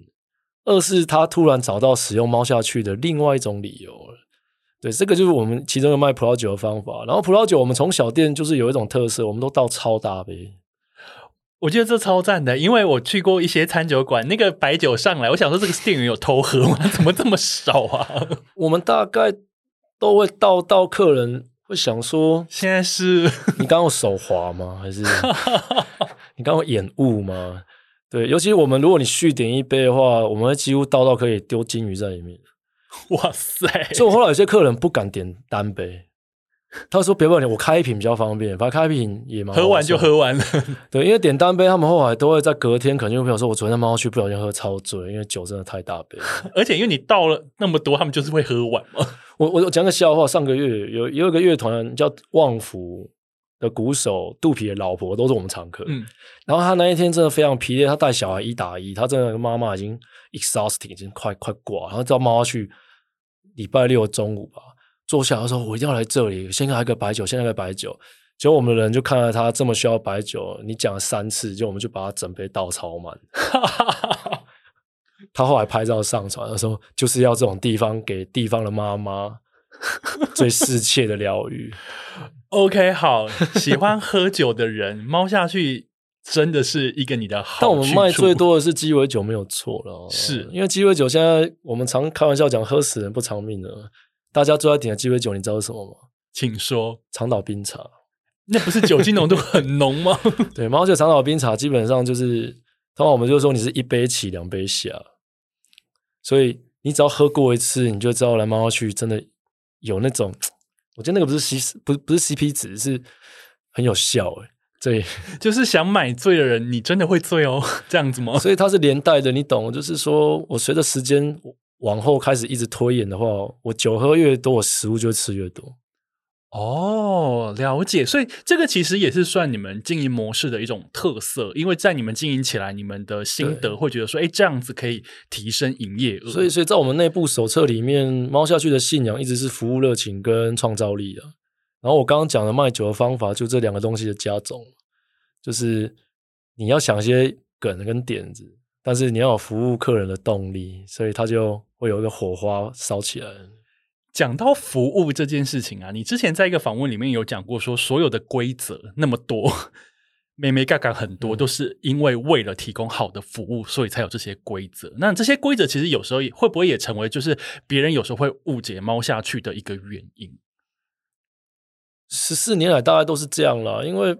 二是他突然找到使用猫下去的另外一种理由了。对，这个就是我们其中一个卖葡萄酒的方法。然后葡萄酒，我们从小店就是有一种特色，我们都倒超大杯。我觉得这超赞的，因为我去过一些餐酒馆，那个白酒上来，我想说这个店员有偷喝吗？怎么这么少啊？我们大概都会倒到客人会想说，现在是你刚刚有手滑吗？还是 你刚刚有眼雾吗？对，尤其我们如果你续点一杯的话，我们会几乎倒到可以丢金鱼在里面。哇塞！所以我后来有些客人不敢点单杯，他说：“别问你，我开一瓶比较方便，反正开一瓶也蛮……喝完就喝完了。”对，因为点单杯，他们后来都会在隔天，可能有朋友说：“我昨天猫去不小心喝超醉，因为酒真的太大杯。”而且因为你倒了那么多，他们就是会喝完嘛。我我讲个笑话，上个月有有一个乐团叫旺福的鼓手肚皮的老婆都是我们常客，嗯，然后他那一天真的非常疲累，他带小孩一打一，他真的妈妈已经 exhausting，已经快快挂，然后叫妈妈去。礼拜六中午吧，坐下来说：“我一定要来这里，先来个白酒，先来个白酒。”结果我们的人就看到他这么需要白酒，你讲了三次，就我们就把他整杯倒超满。他后来拍照上传，他说就是要这种地方给地方的妈妈 最适切的疗愈。OK，好，喜欢喝酒的人猫下去真的是一个你的好。但我们卖最多的是鸡尾酒，没有错了。是因为鸡尾酒现在我们常开玩笑讲，喝死人不偿命的。大家最爱点的鸡尾酒，你知道是什么吗？请说。长岛冰茶。那不是酒精浓度很浓吗？对，猫酒长岛冰茶基本上就是，通常我们就说你是一杯起两杯下，所以你只要喝过一次，你就知道来猫下去真的有那种，我觉得那个不是 C 不不是 CP 值，是很有效诶。对，就是想买醉的人，你真的会醉哦，这样子吗？所以它是连带的，你懂？就是说我随着时间往后开始一直推演的话，我酒喝越多，我食物就会吃越多。哦，了解。所以这个其实也是算你们经营模式的一种特色，因为在你们经营起来，你们的心得会觉得说，哎，这样子可以提升营业额。所以，所以在我们内部手册里面，猫下去的信仰一直是服务热情跟创造力的。然后我刚刚讲的卖酒的方法，就这两个东西的加总，就是你要想一些梗跟点子，但是你要有服务客人的动力，所以它就会有一个火花烧起来。讲到服务这件事情啊，你之前在一个访问里面有讲过，说所有的规则那么多，眉眉嘎嘎很多，都是因为为了提供好的服务，所以才有这些规则。那这些规则其实有时候也会不会也成为就是别人有时候会误解猫下去的一个原因？十四年来大概都是这样啦，因为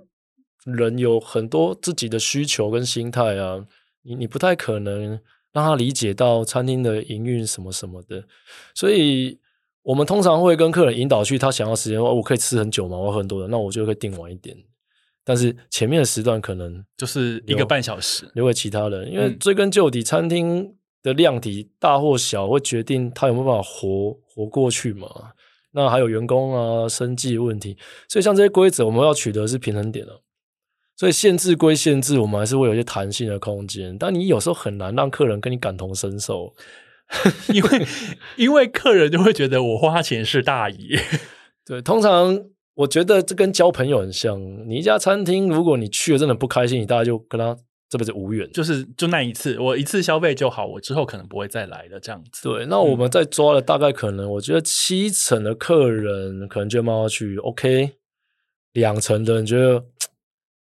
人有很多自己的需求跟心态啊，你你不太可能让他理解到餐厅的营运什么什么的，所以。我们通常会跟客人引导去他想要时间，我可以吃很久吗？我很多人，那我就会订晚一点。但是前面的时段可能就是一个半小时留给其他人，因为追根究底，餐厅的量体大或小会决定他有没有办法活活过去嘛。那还有员工啊、生计问题，所以像这些规则，我们要取得是平衡点了。所以限制归限制，我们还是会有一些弹性的空间。但你有时候很难让客人跟你感同身受。因为 因为客人就会觉得我花钱是大爷，对，通常我觉得这跟交朋友很像。你一家餐厅，如果你去了真的不开心，你大家就跟他这辈子无缘，就是就那一次，我一次消费就好，我之后可能不会再来了这样子。对，那我们在抓了大概可能，我觉得七成的客人可能就慢慢去，OK，两成的人觉得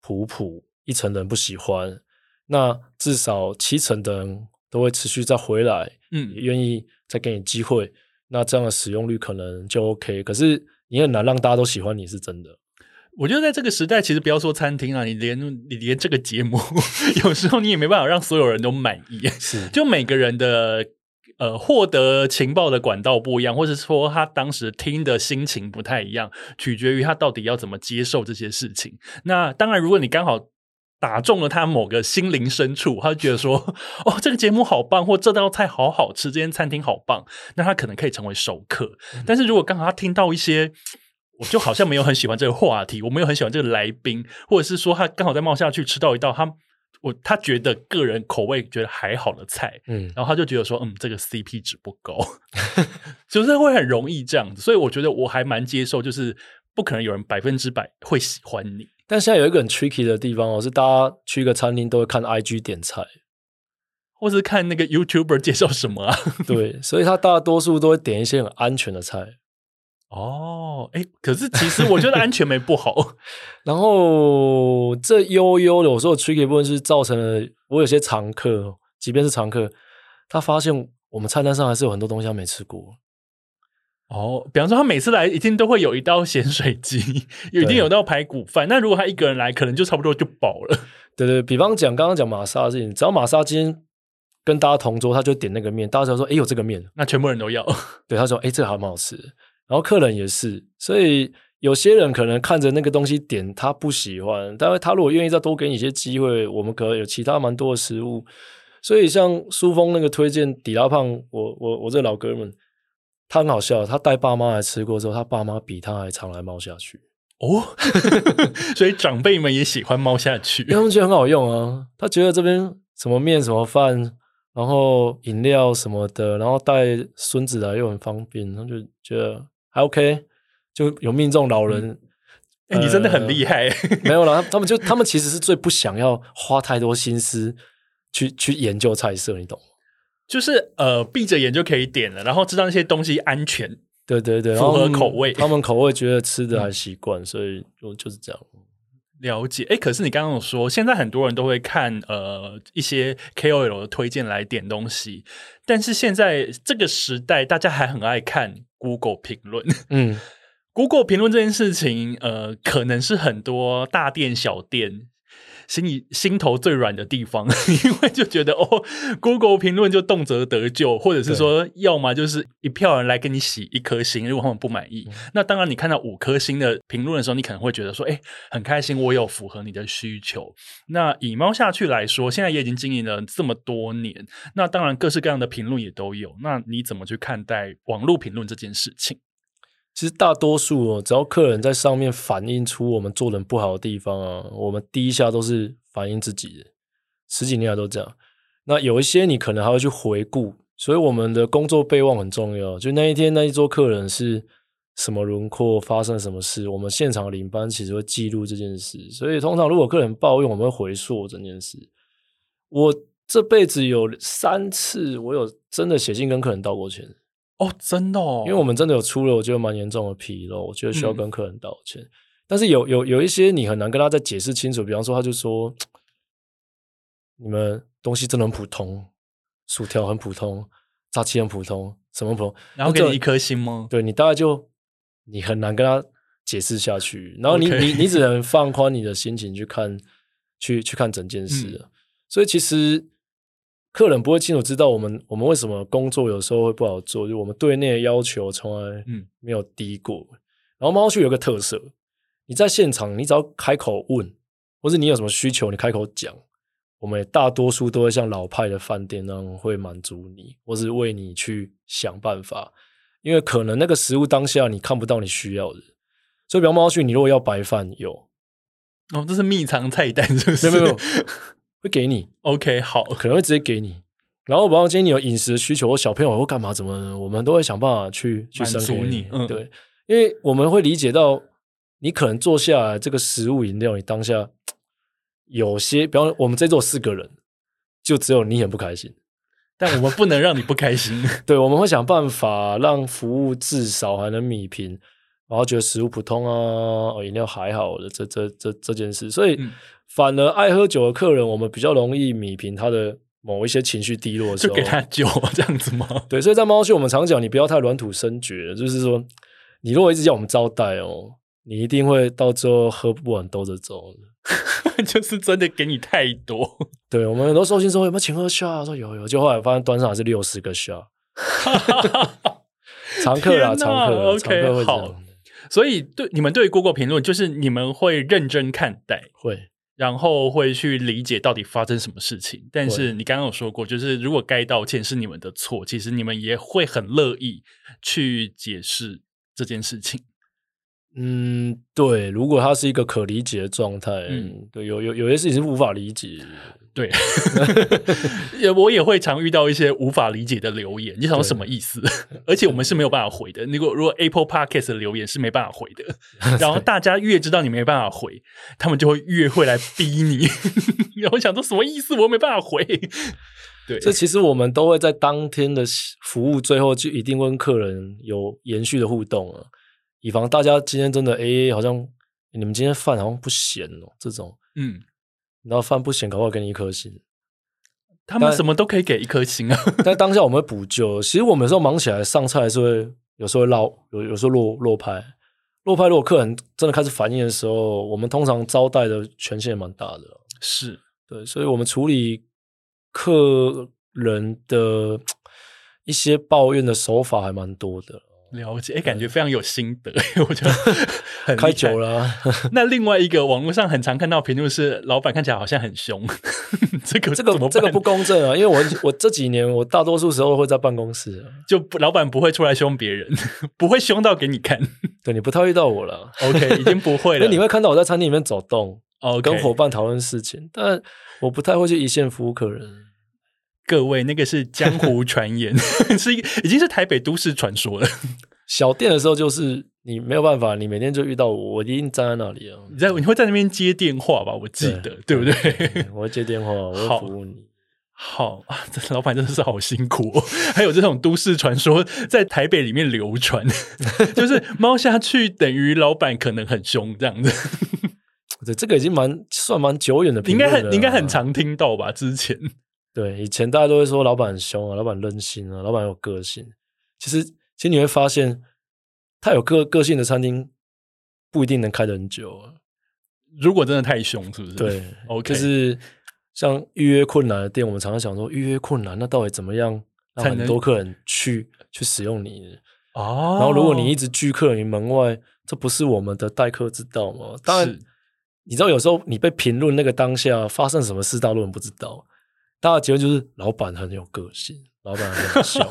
普普，一成的人不喜欢，那至少七成的人都会持续再回来。嗯，也愿意再给你机会，那这样的使用率可能就 OK。可是你很难让大家都喜欢你是真的。我觉得在这个时代，其实不要说餐厅啊，你连你连这个节目，有时候你也没办法让所有人都满意。是，就每个人的呃获得情报的管道不一样，或者说他当时听的心情不太一样，取决于他到底要怎么接受这些事情。那当然，如果你刚好。打中了他某个心灵深处，他就觉得说：“哦，这个节目好棒，或这道菜好好吃，这间餐厅好棒。”那他可能可以成为熟客。嗯、但是如果刚好他听到一些，我就好像没有很喜欢这个话题，我没有很喜欢这个来宾，或者是说他刚好在冒下去吃到一道他我他觉得个人口味觉得还好的菜，嗯，然后他就觉得说：“嗯，这个 CP 值不高，就是会很容易这样子。”所以我觉得我还蛮接受，就是不可能有人百分之百会喜欢你。但现在有一个很 tricky 的地方哦，是大家去一个餐厅都会看 IG 点菜，或是看那个 YouTuber 介绍什么啊？对，所以他大多数都会点一些很安全的菜。哦，哎，可是其实我觉得安全没不好。然后这悠悠的，我说的 tricky 部分是造成了我有些常客，即便是常客，他发现我们菜单上还是有很多东西他没吃过。哦，比方说他每次来一定都会有一道咸水鸡，一定有道排骨饭。那如果他一个人来，可能就差不多就饱了。对对，比方讲刚刚讲玛莎的事情，只要玛莎今天跟大家同桌，他就点那个面，大家就说：“哎，有这个面。”那全部人都要。对，他说：“哎，这个还蛮好吃。”然后客人也是，所以有些人可能看着那个东西点，他不喜欢，但是他如果愿意再多给你一些机会，我们可能有其他蛮多的食物。所以像书峰那个推荐底拉胖，我我我这老哥们。他很好笑，他带爸妈来吃过之后，他爸妈比他还常来猫下去哦，所以长辈们也喜欢猫下去，因为他们觉得很好用啊。他觉得这边什么面什么饭，然后饮料什么的，然后带孙子来又很方便，他就觉得还 OK，就有命中老人。欸、你真的很厉害。呃、没有啦，他们就他们其实是最不想要花太多心思去去研究菜色，你懂吗？就是呃，闭着眼就可以点了，然后知道那些东西安全，对对对，符合口味。他们口味觉得吃的还习惯，嗯、所以就就是这样。了解，哎，可是你刚刚有说，现在很多人都会看呃一些 KOL 的推荐来点东西，但是现在这个时代，大家还很爱看 Google 评论。嗯，Google 评论这件事情，呃，可能是很多大店小店。心里心头最软的地方，因为就觉得哦，Google 评论就动辄得咎，或者是说，要么就是一票人来给你洗一颗星，如果他们不满意，嗯、那当然你看到五颗星的评论的时候，你可能会觉得说，哎，很开心，我有符合你的需求。那以猫下去来说，现在也已经经营了这么多年，那当然各式各样的评论也都有。那你怎么去看待网络评论这件事情？其实大多数哦，只要客人在上面反映出我们做人不好的地方啊，我们第一下都是反映自己的，十几年来都这样。那有一些你可能还会去回顾，所以我们的工作备忘很重要。就那一天那一桌客人是什么轮廓，发生什么事，我们现场领班其实会记录这件事。所以通常如果客人抱怨，我们会回溯这件事。我这辈子有三次，我有真的写信跟客人道过歉。哦，真的哦，因为我们真的有出了我觉得蛮严重的纰漏，我觉得需要跟客人道歉。嗯、但是有有有一些你很难跟他再解释清楚，比方说他就说，你们东西真的很普通，薯条很普通，炸鸡很普通，什么普通，然后给你一颗星吗？对，你大概就你很难跟他解释下去，然后你.你你只能放宽你的心情去看，去去看整件事。嗯、所以其实。客人不会清楚知道我们我们为什么工作有时候会不好做，就我们对内的要求从来没有低过。嗯、然后猫去有个特色，你在现场，你只要开口问，或是你有什么需求，你开口讲，我们也大多数都会像老派的饭店那样会满足你，或是为你去想办法。因为可能那个食物当下你看不到你需要的，所以比方猫去，你如果要白饭有，哦，这是秘藏菜单，是不是？没有没有。会给你，OK，好，可能会直接给你。然后，比方今天你有饮食的需求，或小朋友或干嘛，怎么，我们都会想办法去去满足你。嗯，对，因为我们会理解到，你可能坐下来这个食物饮料，你当下 有些，比方我们这桌四个人，就只有你很不开心，但我们不能让你不开心。对，我们会想办法让服务至少还能米平，然后觉得食物普通啊，哦饮料还好的这这这这件事，所以。嗯反而爱喝酒的客人，我们比较容易米平他的某一些情绪低落的时候，就给他酒这样子吗？对，所以在猫秀我们常讲，你不要太软土生绝，就是说，你如果一直叫我们招待哦，你一定会到最后喝不完兜着走，就是真的给你太多。对，我们很多寿星说有没有请喝下？说有有，就后来发现端上来是六十个下，常客啦，哪常客，OK，常客会好。所以对你们对 Google 评论，就是你们会认真看待，会。然后会去理解到底发生什么事情，但是你刚刚有说过，就是如果该道歉是你们的错，其实你们也会很乐意去解释这件事情。嗯，对，如果它是一个可理解的状态，嗯，对，有有有些事情是无法理解，对，也我也会常遇到一些无法理解的留言，你想说什么意思？而且我们是没有办法回的。如果如果 Apple Podcast 的留言是没办法回的，然后大家越知道你没办法回，他们就会越会来逼你。然后想说什么意思？我没办法回。对，这其实我们都会在当天的服务最后就一定跟客人有延续的互动啊。以防大家今天真的哎，好像你们今天饭好像不咸哦，这种嗯，然后饭不咸，搞不好给你一颗星。他们什么都可以给一颗星啊。但，当下我们会补救。其实我们有时候忙起来上菜还是会有时候会落，有有时候落落拍。落拍如果客人真的开始反应的时候，我们通常招待的权限也蛮大的。是对，所以我们处理客人的 一些抱怨的手法还蛮多的。了解，哎，感觉非常有心得，我觉得 很开久了啊。那另外一个网络上很常看到评论是，老板看起来好像很凶，这个这个这个不公正啊！因为我我这几年我大多数时候会在办公室，就老板不会出来凶别人，不会凶到给你看。对，你不太遇到我了，OK，已经不会了。那你会看到我在餐厅里面走动，哦.跟伙伴讨论事情，但我不太会去一线服务客人。各位，那个是江湖传言，是一已经是台北都市传说了。小店的时候就是你没有办法，你每天就遇到我，我一定站在那里啊。你在你会在那边接电话吧？我记得，对，对不对？我会接电话，我会服务你。好，好啊，这老板真的是好辛苦哦。还有这种都市传说在台北里面流传，就是猫下去等于老板可能很凶这样子。对，这个已经蛮算蛮久远的，应该很应该很常听到吧？之前对，以前大家都会说老板很凶啊，老板任性啊，老板有个性。其实，其实你会发现。他有个个性的餐厅不一定能开得很久啊。如果真的太凶，是不是？对，OK。就是像预约困难的店，我们常常想说预约困难，那到底怎么样让很多客人去去使用你？哦。然后如果你一直拒客于门外，这不是我们的待客之道吗？当然，你知道有时候你被评论那个当下发生什么事，大陆人不知道。大家结论就是老板很有个性。老板很 凶，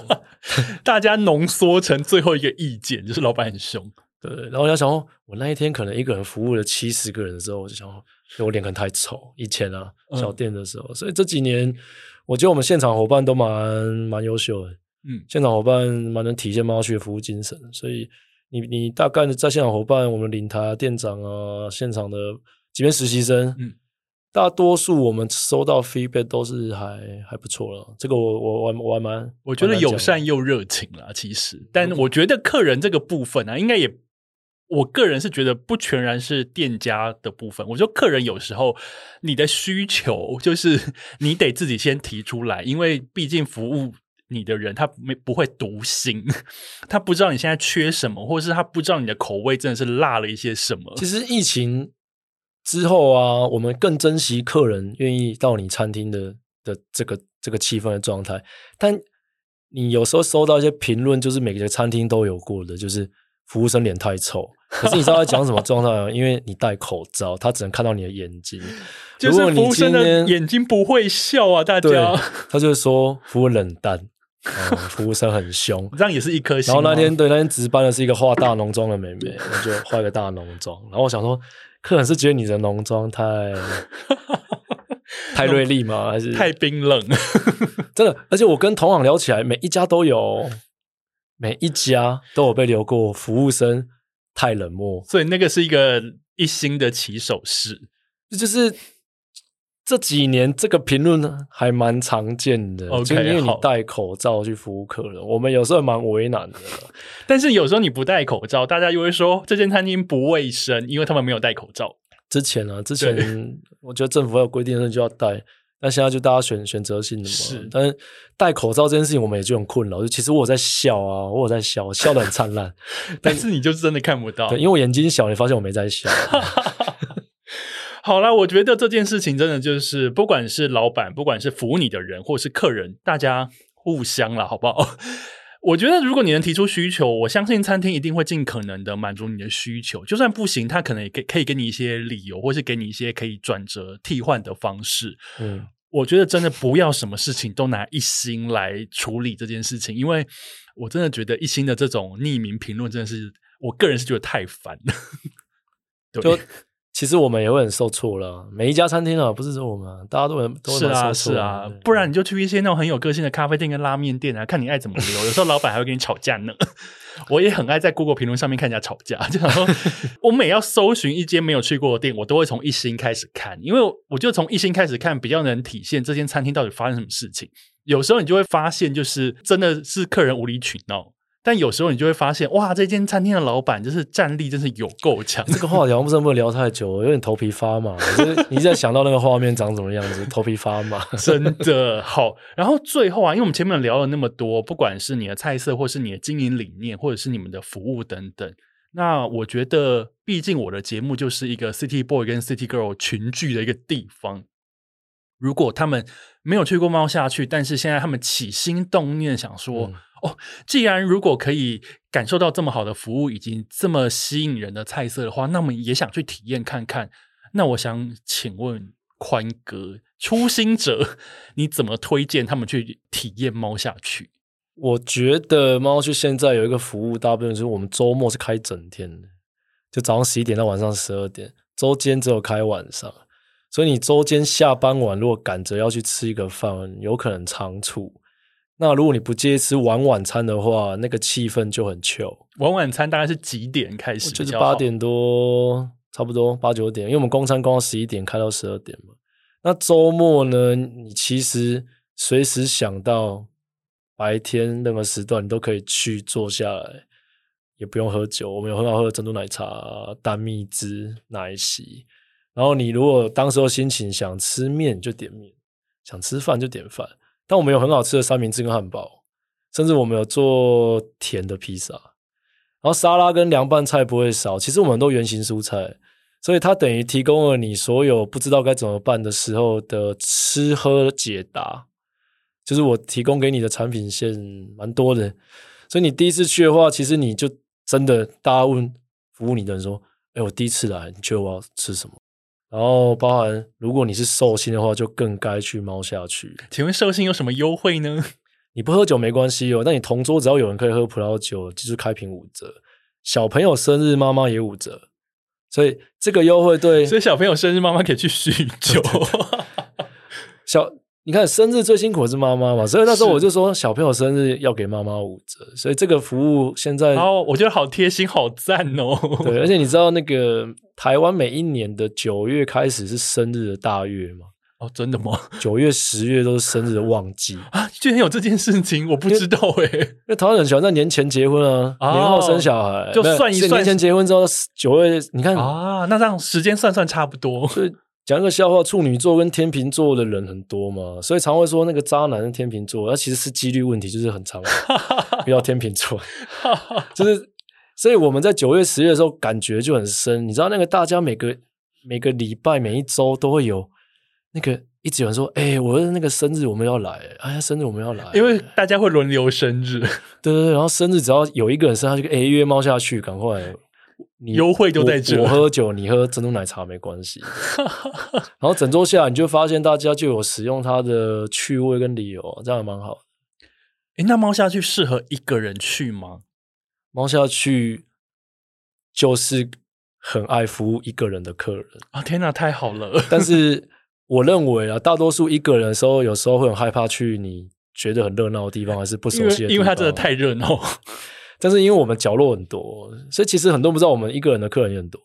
大家浓缩成最后一个意见就是老板很凶。对，然后我想说，我那一天可能一个人服务了七十个人的时候，我就想说，我脸可能太丑。以前啊，小店的时候，嗯、所以这几年，我觉得我们现场伙伴都蛮蛮优秀的。嗯，现场伙伴蛮能体现猫区的服务精神。所以你你大概在现场伙伴，我们领台店长啊，现场的几位实习生，嗯。大多数我们收到 feedback 都是还还不错了，这个我我我我还蛮我觉得友善又热情啦，其实，但我觉得客人这个部分啊，应该也，我个人是觉得不全然是店家的部分。我说客人有时候你的需求就是 你得自己先提出来，因为毕竟服务你的人他没不会读心，他不知道你现在缺什么，或者是他不知道你的口味真的是辣了一些什么。其实疫情。之后啊，我们更珍惜客人愿意到你餐厅的的这个这个气氛的状态。但你有时候收到一些评论，就是每个餐厅都有过的，就是服务生脸太臭。可是你知道他讲什么状态吗？因为你戴口罩，他只能看到你的眼睛。就是服务生的眼睛不会笑啊，大家。他就是说服务冷淡，嗯，服务生很凶，这样也是一颗星。然后那天对那天值班的是一个化大浓妆的妹妹，我就化一个大浓妆。然后我想说。客人是觉得你的浓妆太 太锐利吗？还是太冰冷？真的，而且我跟同行聊起来，每一家都有，每一家都有被留过服务生太冷漠，所以那个是一个一星的起手式，这就是。这几年这个评论呢还蛮常见的，okay, 就因为你戴口罩去服务客人，我们有时候蛮为难的。但是有时候你不戴口罩，大家又会说这间餐厅不卫生，因为他们没有戴口罩。之前啊，之前 我觉得政府有规定的就要戴，但现在就大家选选择性的嘛。是，但是戴口罩这件事情我们也就很困扰。就其实我在笑啊，我有在笑，笑得很灿烂，但是你就是真的看不到，对，因为我眼睛小，你发现我没在笑。好啦，我觉得这件事情真的就是，不管是老板，不管是服务你的人，或是客人，大家互相啦，好不好？我觉得如果你能提出需求，我相信餐厅一定会尽可能的满足你的需求。就算不行，他可能也给可以给你一些理由，或是给你一些可以转折替换的方式。嗯，我觉得真的不要什么事情都拿一星来处理这件事情，因为我真的觉得一星的这种匿名评论真的是，我个人是觉得太烦了。对。就其实我们也会很受挫了，每一家餐厅啊，不是说我们，大家都很都。是啊，是啊，不然你就去一些那种很有个性的咖啡店跟拉面店啊，看你爱怎么留。有时候老板还会跟你吵架呢。我也很爱在 Google 评论上面看人家吵架，就想说，我每要搜寻一间没有去过的店，我都会从一星开始看，因为我就从一星开始看，比较能体现这间餐厅到底发生什么事情。有时候你就会发现，就是真的是客人无理取闹。但有时候你就会发现，哇，这间餐厅的老板就是战力真是有够强。这个话题我不知道不能聊太久，有点头皮发麻。就是你在想到那个画面长什么样子，头皮发麻。真的好。然后最后啊，因为我们前面聊了那么多，不管是你的菜色，或是你的经营理念，或者是你们的服务等等，那我觉得，毕竟我的节目就是一个 City Boy 跟 City Girl 群聚的一个地方。如果他们没有去过猫下去，但是现在他们起心动念想说。嗯哦，既然如果可以感受到这么好的服务以及这么吸引人的菜色的话，那么也想去体验看看。那我想请问宽哥，初心者你怎么推荐他们去体验猫下去？我觉得猫下去现在有一个服务，大部分是我们周末是开整天的，就早上十一点到晚上十二点，周间只有开晚上。所以你周间下班晚，如果赶着要去吃一个饭，有可能仓促。那如果你不介意吃晚晚餐的话，那个气氛就很 chill。晚晚餐大概是几点开始？就是八点多，差不多八九点，因为我们公餐公到十一点，开到十二点嘛。那周末呢，你其实随时想到白天任何时段，你都可以去坐下来，也不用喝酒。我们有很好喝的珍珠奶茶、蛋蜜汁、奶昔。然后你如果当时候心情想吃面，就点面；想吃饭就点饭。但我们有很好吃的三明治跟汉堡，甚至我们有做甜的披萨，然后沙拉跟凉拌菜不会少。其实我们都圆形蔬菜，所以它等于提供了你所有不知道该怎么办的时候的吃喝解答。就是我提供给你的产品线蛮多的，所以你第一次去的话，其实你就真的大家问服务你的人说：“哎，我第一次来，你觉得我要吃什么？”然后，包含如果你是寿星的话，就更该去猫下去。请问寿星有什么优惠呢？你不喝酒没关系哦，但你同桌只要有人可以喝葡萄酒，就是开瓶五折。小朋友生日，妈妈也五折。所以这个优惠对，所以小朋友生日，妈妈可以去酗 酒。小。你看生日最辛苦的是妈妈嘛，所以那时候我就说小朋友生日要给妈妈五折，所以这个服务现在哦，我觉得好贴心，好赞哦。对，而且你知道那个台湾每一年的九月开始是生日的大月吗？哦，真的吗？九月、十月都是生日的旺季 啊！居然有这件事情，我不知道哎。因为台湾人喜欢在年前结婚啊，哦、年后生小孩，就算一算，年前结婚之后九月，你看啊，那这样时间算算差不多。讲一个笑话，处女座跟天秤座的人很多嘛，所以常会说那个渣男是天秤座，那其实是几率问题，就是很常 遇到天秤座，就是所以我们在九月、十月的时候感觉就很深，你知道那个大家每个每个礼拜、每一周都会有那个一直有人说，哎、欸，我的那个生日我们要来，哎呀，生日我们要来，因为大家会轮流生日，对对对，然后生日只要有一个人生，他就哎约猫下去，赶快。你优惠就在这我，我喝酒，你喝珍珠奶茶没关系。然后整桌下来，你就发现大家就有使用它的趣味跟理由，这样也蛮好。诶，那猫下去适合一个人去吗？猫下去就是很爱服务一个人的客人啊！天哪，太好了！但是我认为啊，大多数一个人的时候，有时候会很害怕去你觉得很热闹的地方，还是不熟悉的地方，因为它真的太热闹。但是因为我们角落很多，所以其实很多人不知道我们一个人的客人也很多。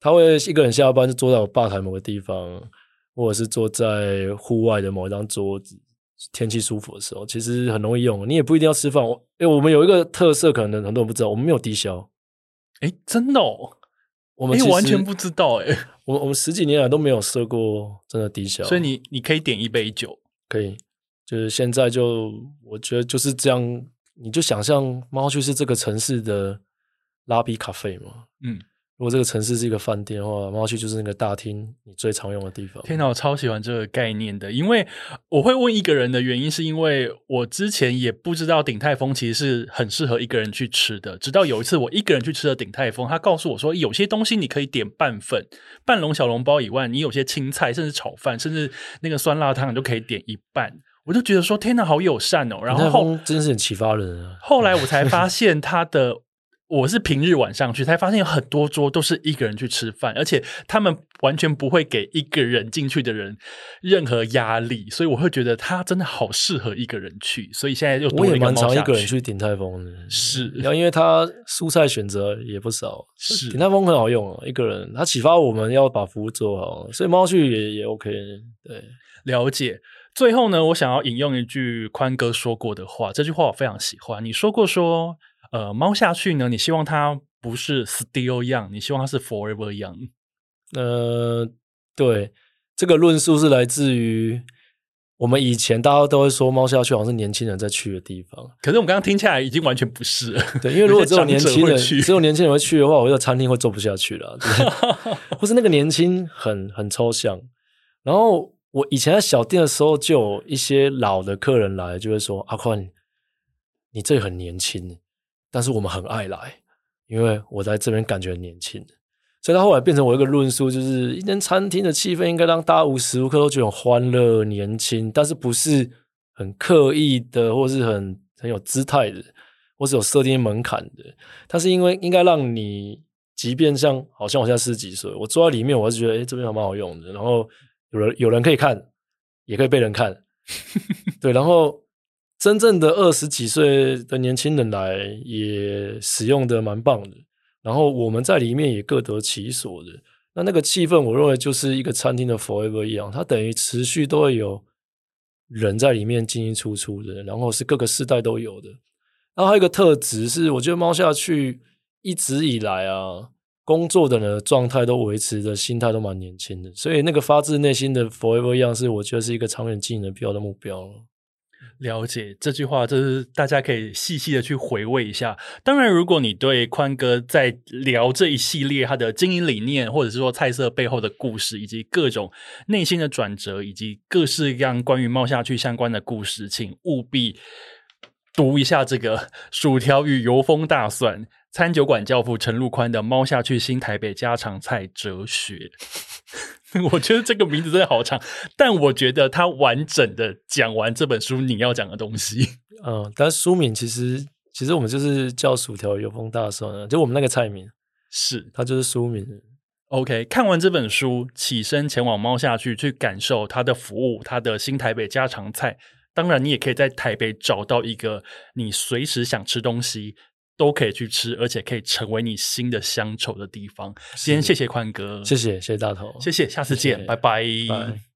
他会一个人下班就坐在我吧台某个地方，或者是坐在户外的某一张桌子，天气舒服的时候，其实很容易用。你也不一定要吃饭。我诶，我们有一个特色，可能很多人不知道，我们没有低消。诶，真的哦？我们完全不知道诶。我我们十几年来都没有设过真的低消，所以你你可以点一杯酒，可以。就是现在就我觉得就是这样。你就想象猫去是这个城市的拉比咖啡嘛？嗯，如果这个城市是一个饭店的话，猫去就是那个大厅，你最常用的地方。天哪，我超喜欢这个概念的，因为我会问一个人的原因，是因为我之前也不知道鼎泰丰其实是很适合一个人去吃的，直到有一次我一个人去吃了鼎泰丰，他告诉我说，有些东西你可以点半份半笼小笼包以外，你有些青菜，甚至炒饭，甚至那个酸辣汤，你都可以点一半。我就觉得说，天哪，好友善哦！然后真的是很启发人啊。后来我才发 现，他的我是平日晚上去，才发现有很多桌都是一个人去吃饭，而且他们完全不会给一个人进去的人任何压力，所以我会觉得他真的好适合一个人去。所以现在又多了一个猫下去。我也蛮常一个人去鼎泰丰的，是，然后因为他蔬菜选择也不少，是鼎泰丰很好用啊。一个人他启发我们要把服务做好，所以猫去也也 OK。对，了解。最后呢，我想要引用一句宽哥说过的话，这句话我非常喜欢。你说过说，呃，猫下去呢，你希望它不是 still young，你希望它是 forever young。呃，对，这个论述是来自于我们以前大家都会说猫下去好像是年轻人在去的地方，可是我们刚刚听起来已经完全不是了。对，因为如果 只有年轻人，只有年轻人会去的话，我觉得餐厅会做不下去了，或是那个年轻很很抽象，然后。我以前在小店的时候，就有一些老的客人来，就会说：“阿宽，你这很年轻，但是我们很爱来，因为我在这边感觉很年轻。”所以他后来变成我一个论述，就是一间餐厅的气氛应该让大家无时无刻都觉得欢乐、年轻，但是不是很刻意的，或是很很有姿态的，或是有设定门槛的。它是因为应该让你，即便像好像我现在四十几岁，我坐在里面，我还是觉得，哎，这边还蛮好用的。然后。有人有人可以看，也可以被人看，对。然后真正的二十几岁的年轻人来也使用的蛮棒的，然后我们在里面也各得其所的。那那个气氛，我认为就是一个餐厅的 forever 一样，它等于持续都会有人在里面进进出出的，然后是各个世代都有的。然后还有一个特质是，我觉得猫下去一直以来啊，工作的呢状态都维持的心态都蛮年轻的，所以那个发自内心的 forever young，是我觉得是一个长远经营的必要的目标。了解这句话，就是大家可以细细的去回味一下。当然，如果你对宽哥在聊这一系列他的经营理念，或者是说菜色背后的故事，以及各种内心的转折，以及各式各样关于冒下去相关的故事，请务必读一下这个《薯条与油封大蒜》。餐酒馆教父陈陆宽的《猫下去新台北家常菜哲学》，我觉得这个名字真的好长，但我觉得他完整的讲完这本书你要讲的东西。嗯，但书名其实其实我们就是叫薯条油封大蒜，就我们那个菜名是它就是书名。OK，看完这本书，起身前往猫下去，去感受它的服务，它的新台北家常菜。当然，你也可以在台北找到一个你随时想吃东西。都可以去吃，而且可以成为你新的乡愁的地方。今天谢谢宽哥，谢谢谢谢大头，谢谢，下次见。拜拜。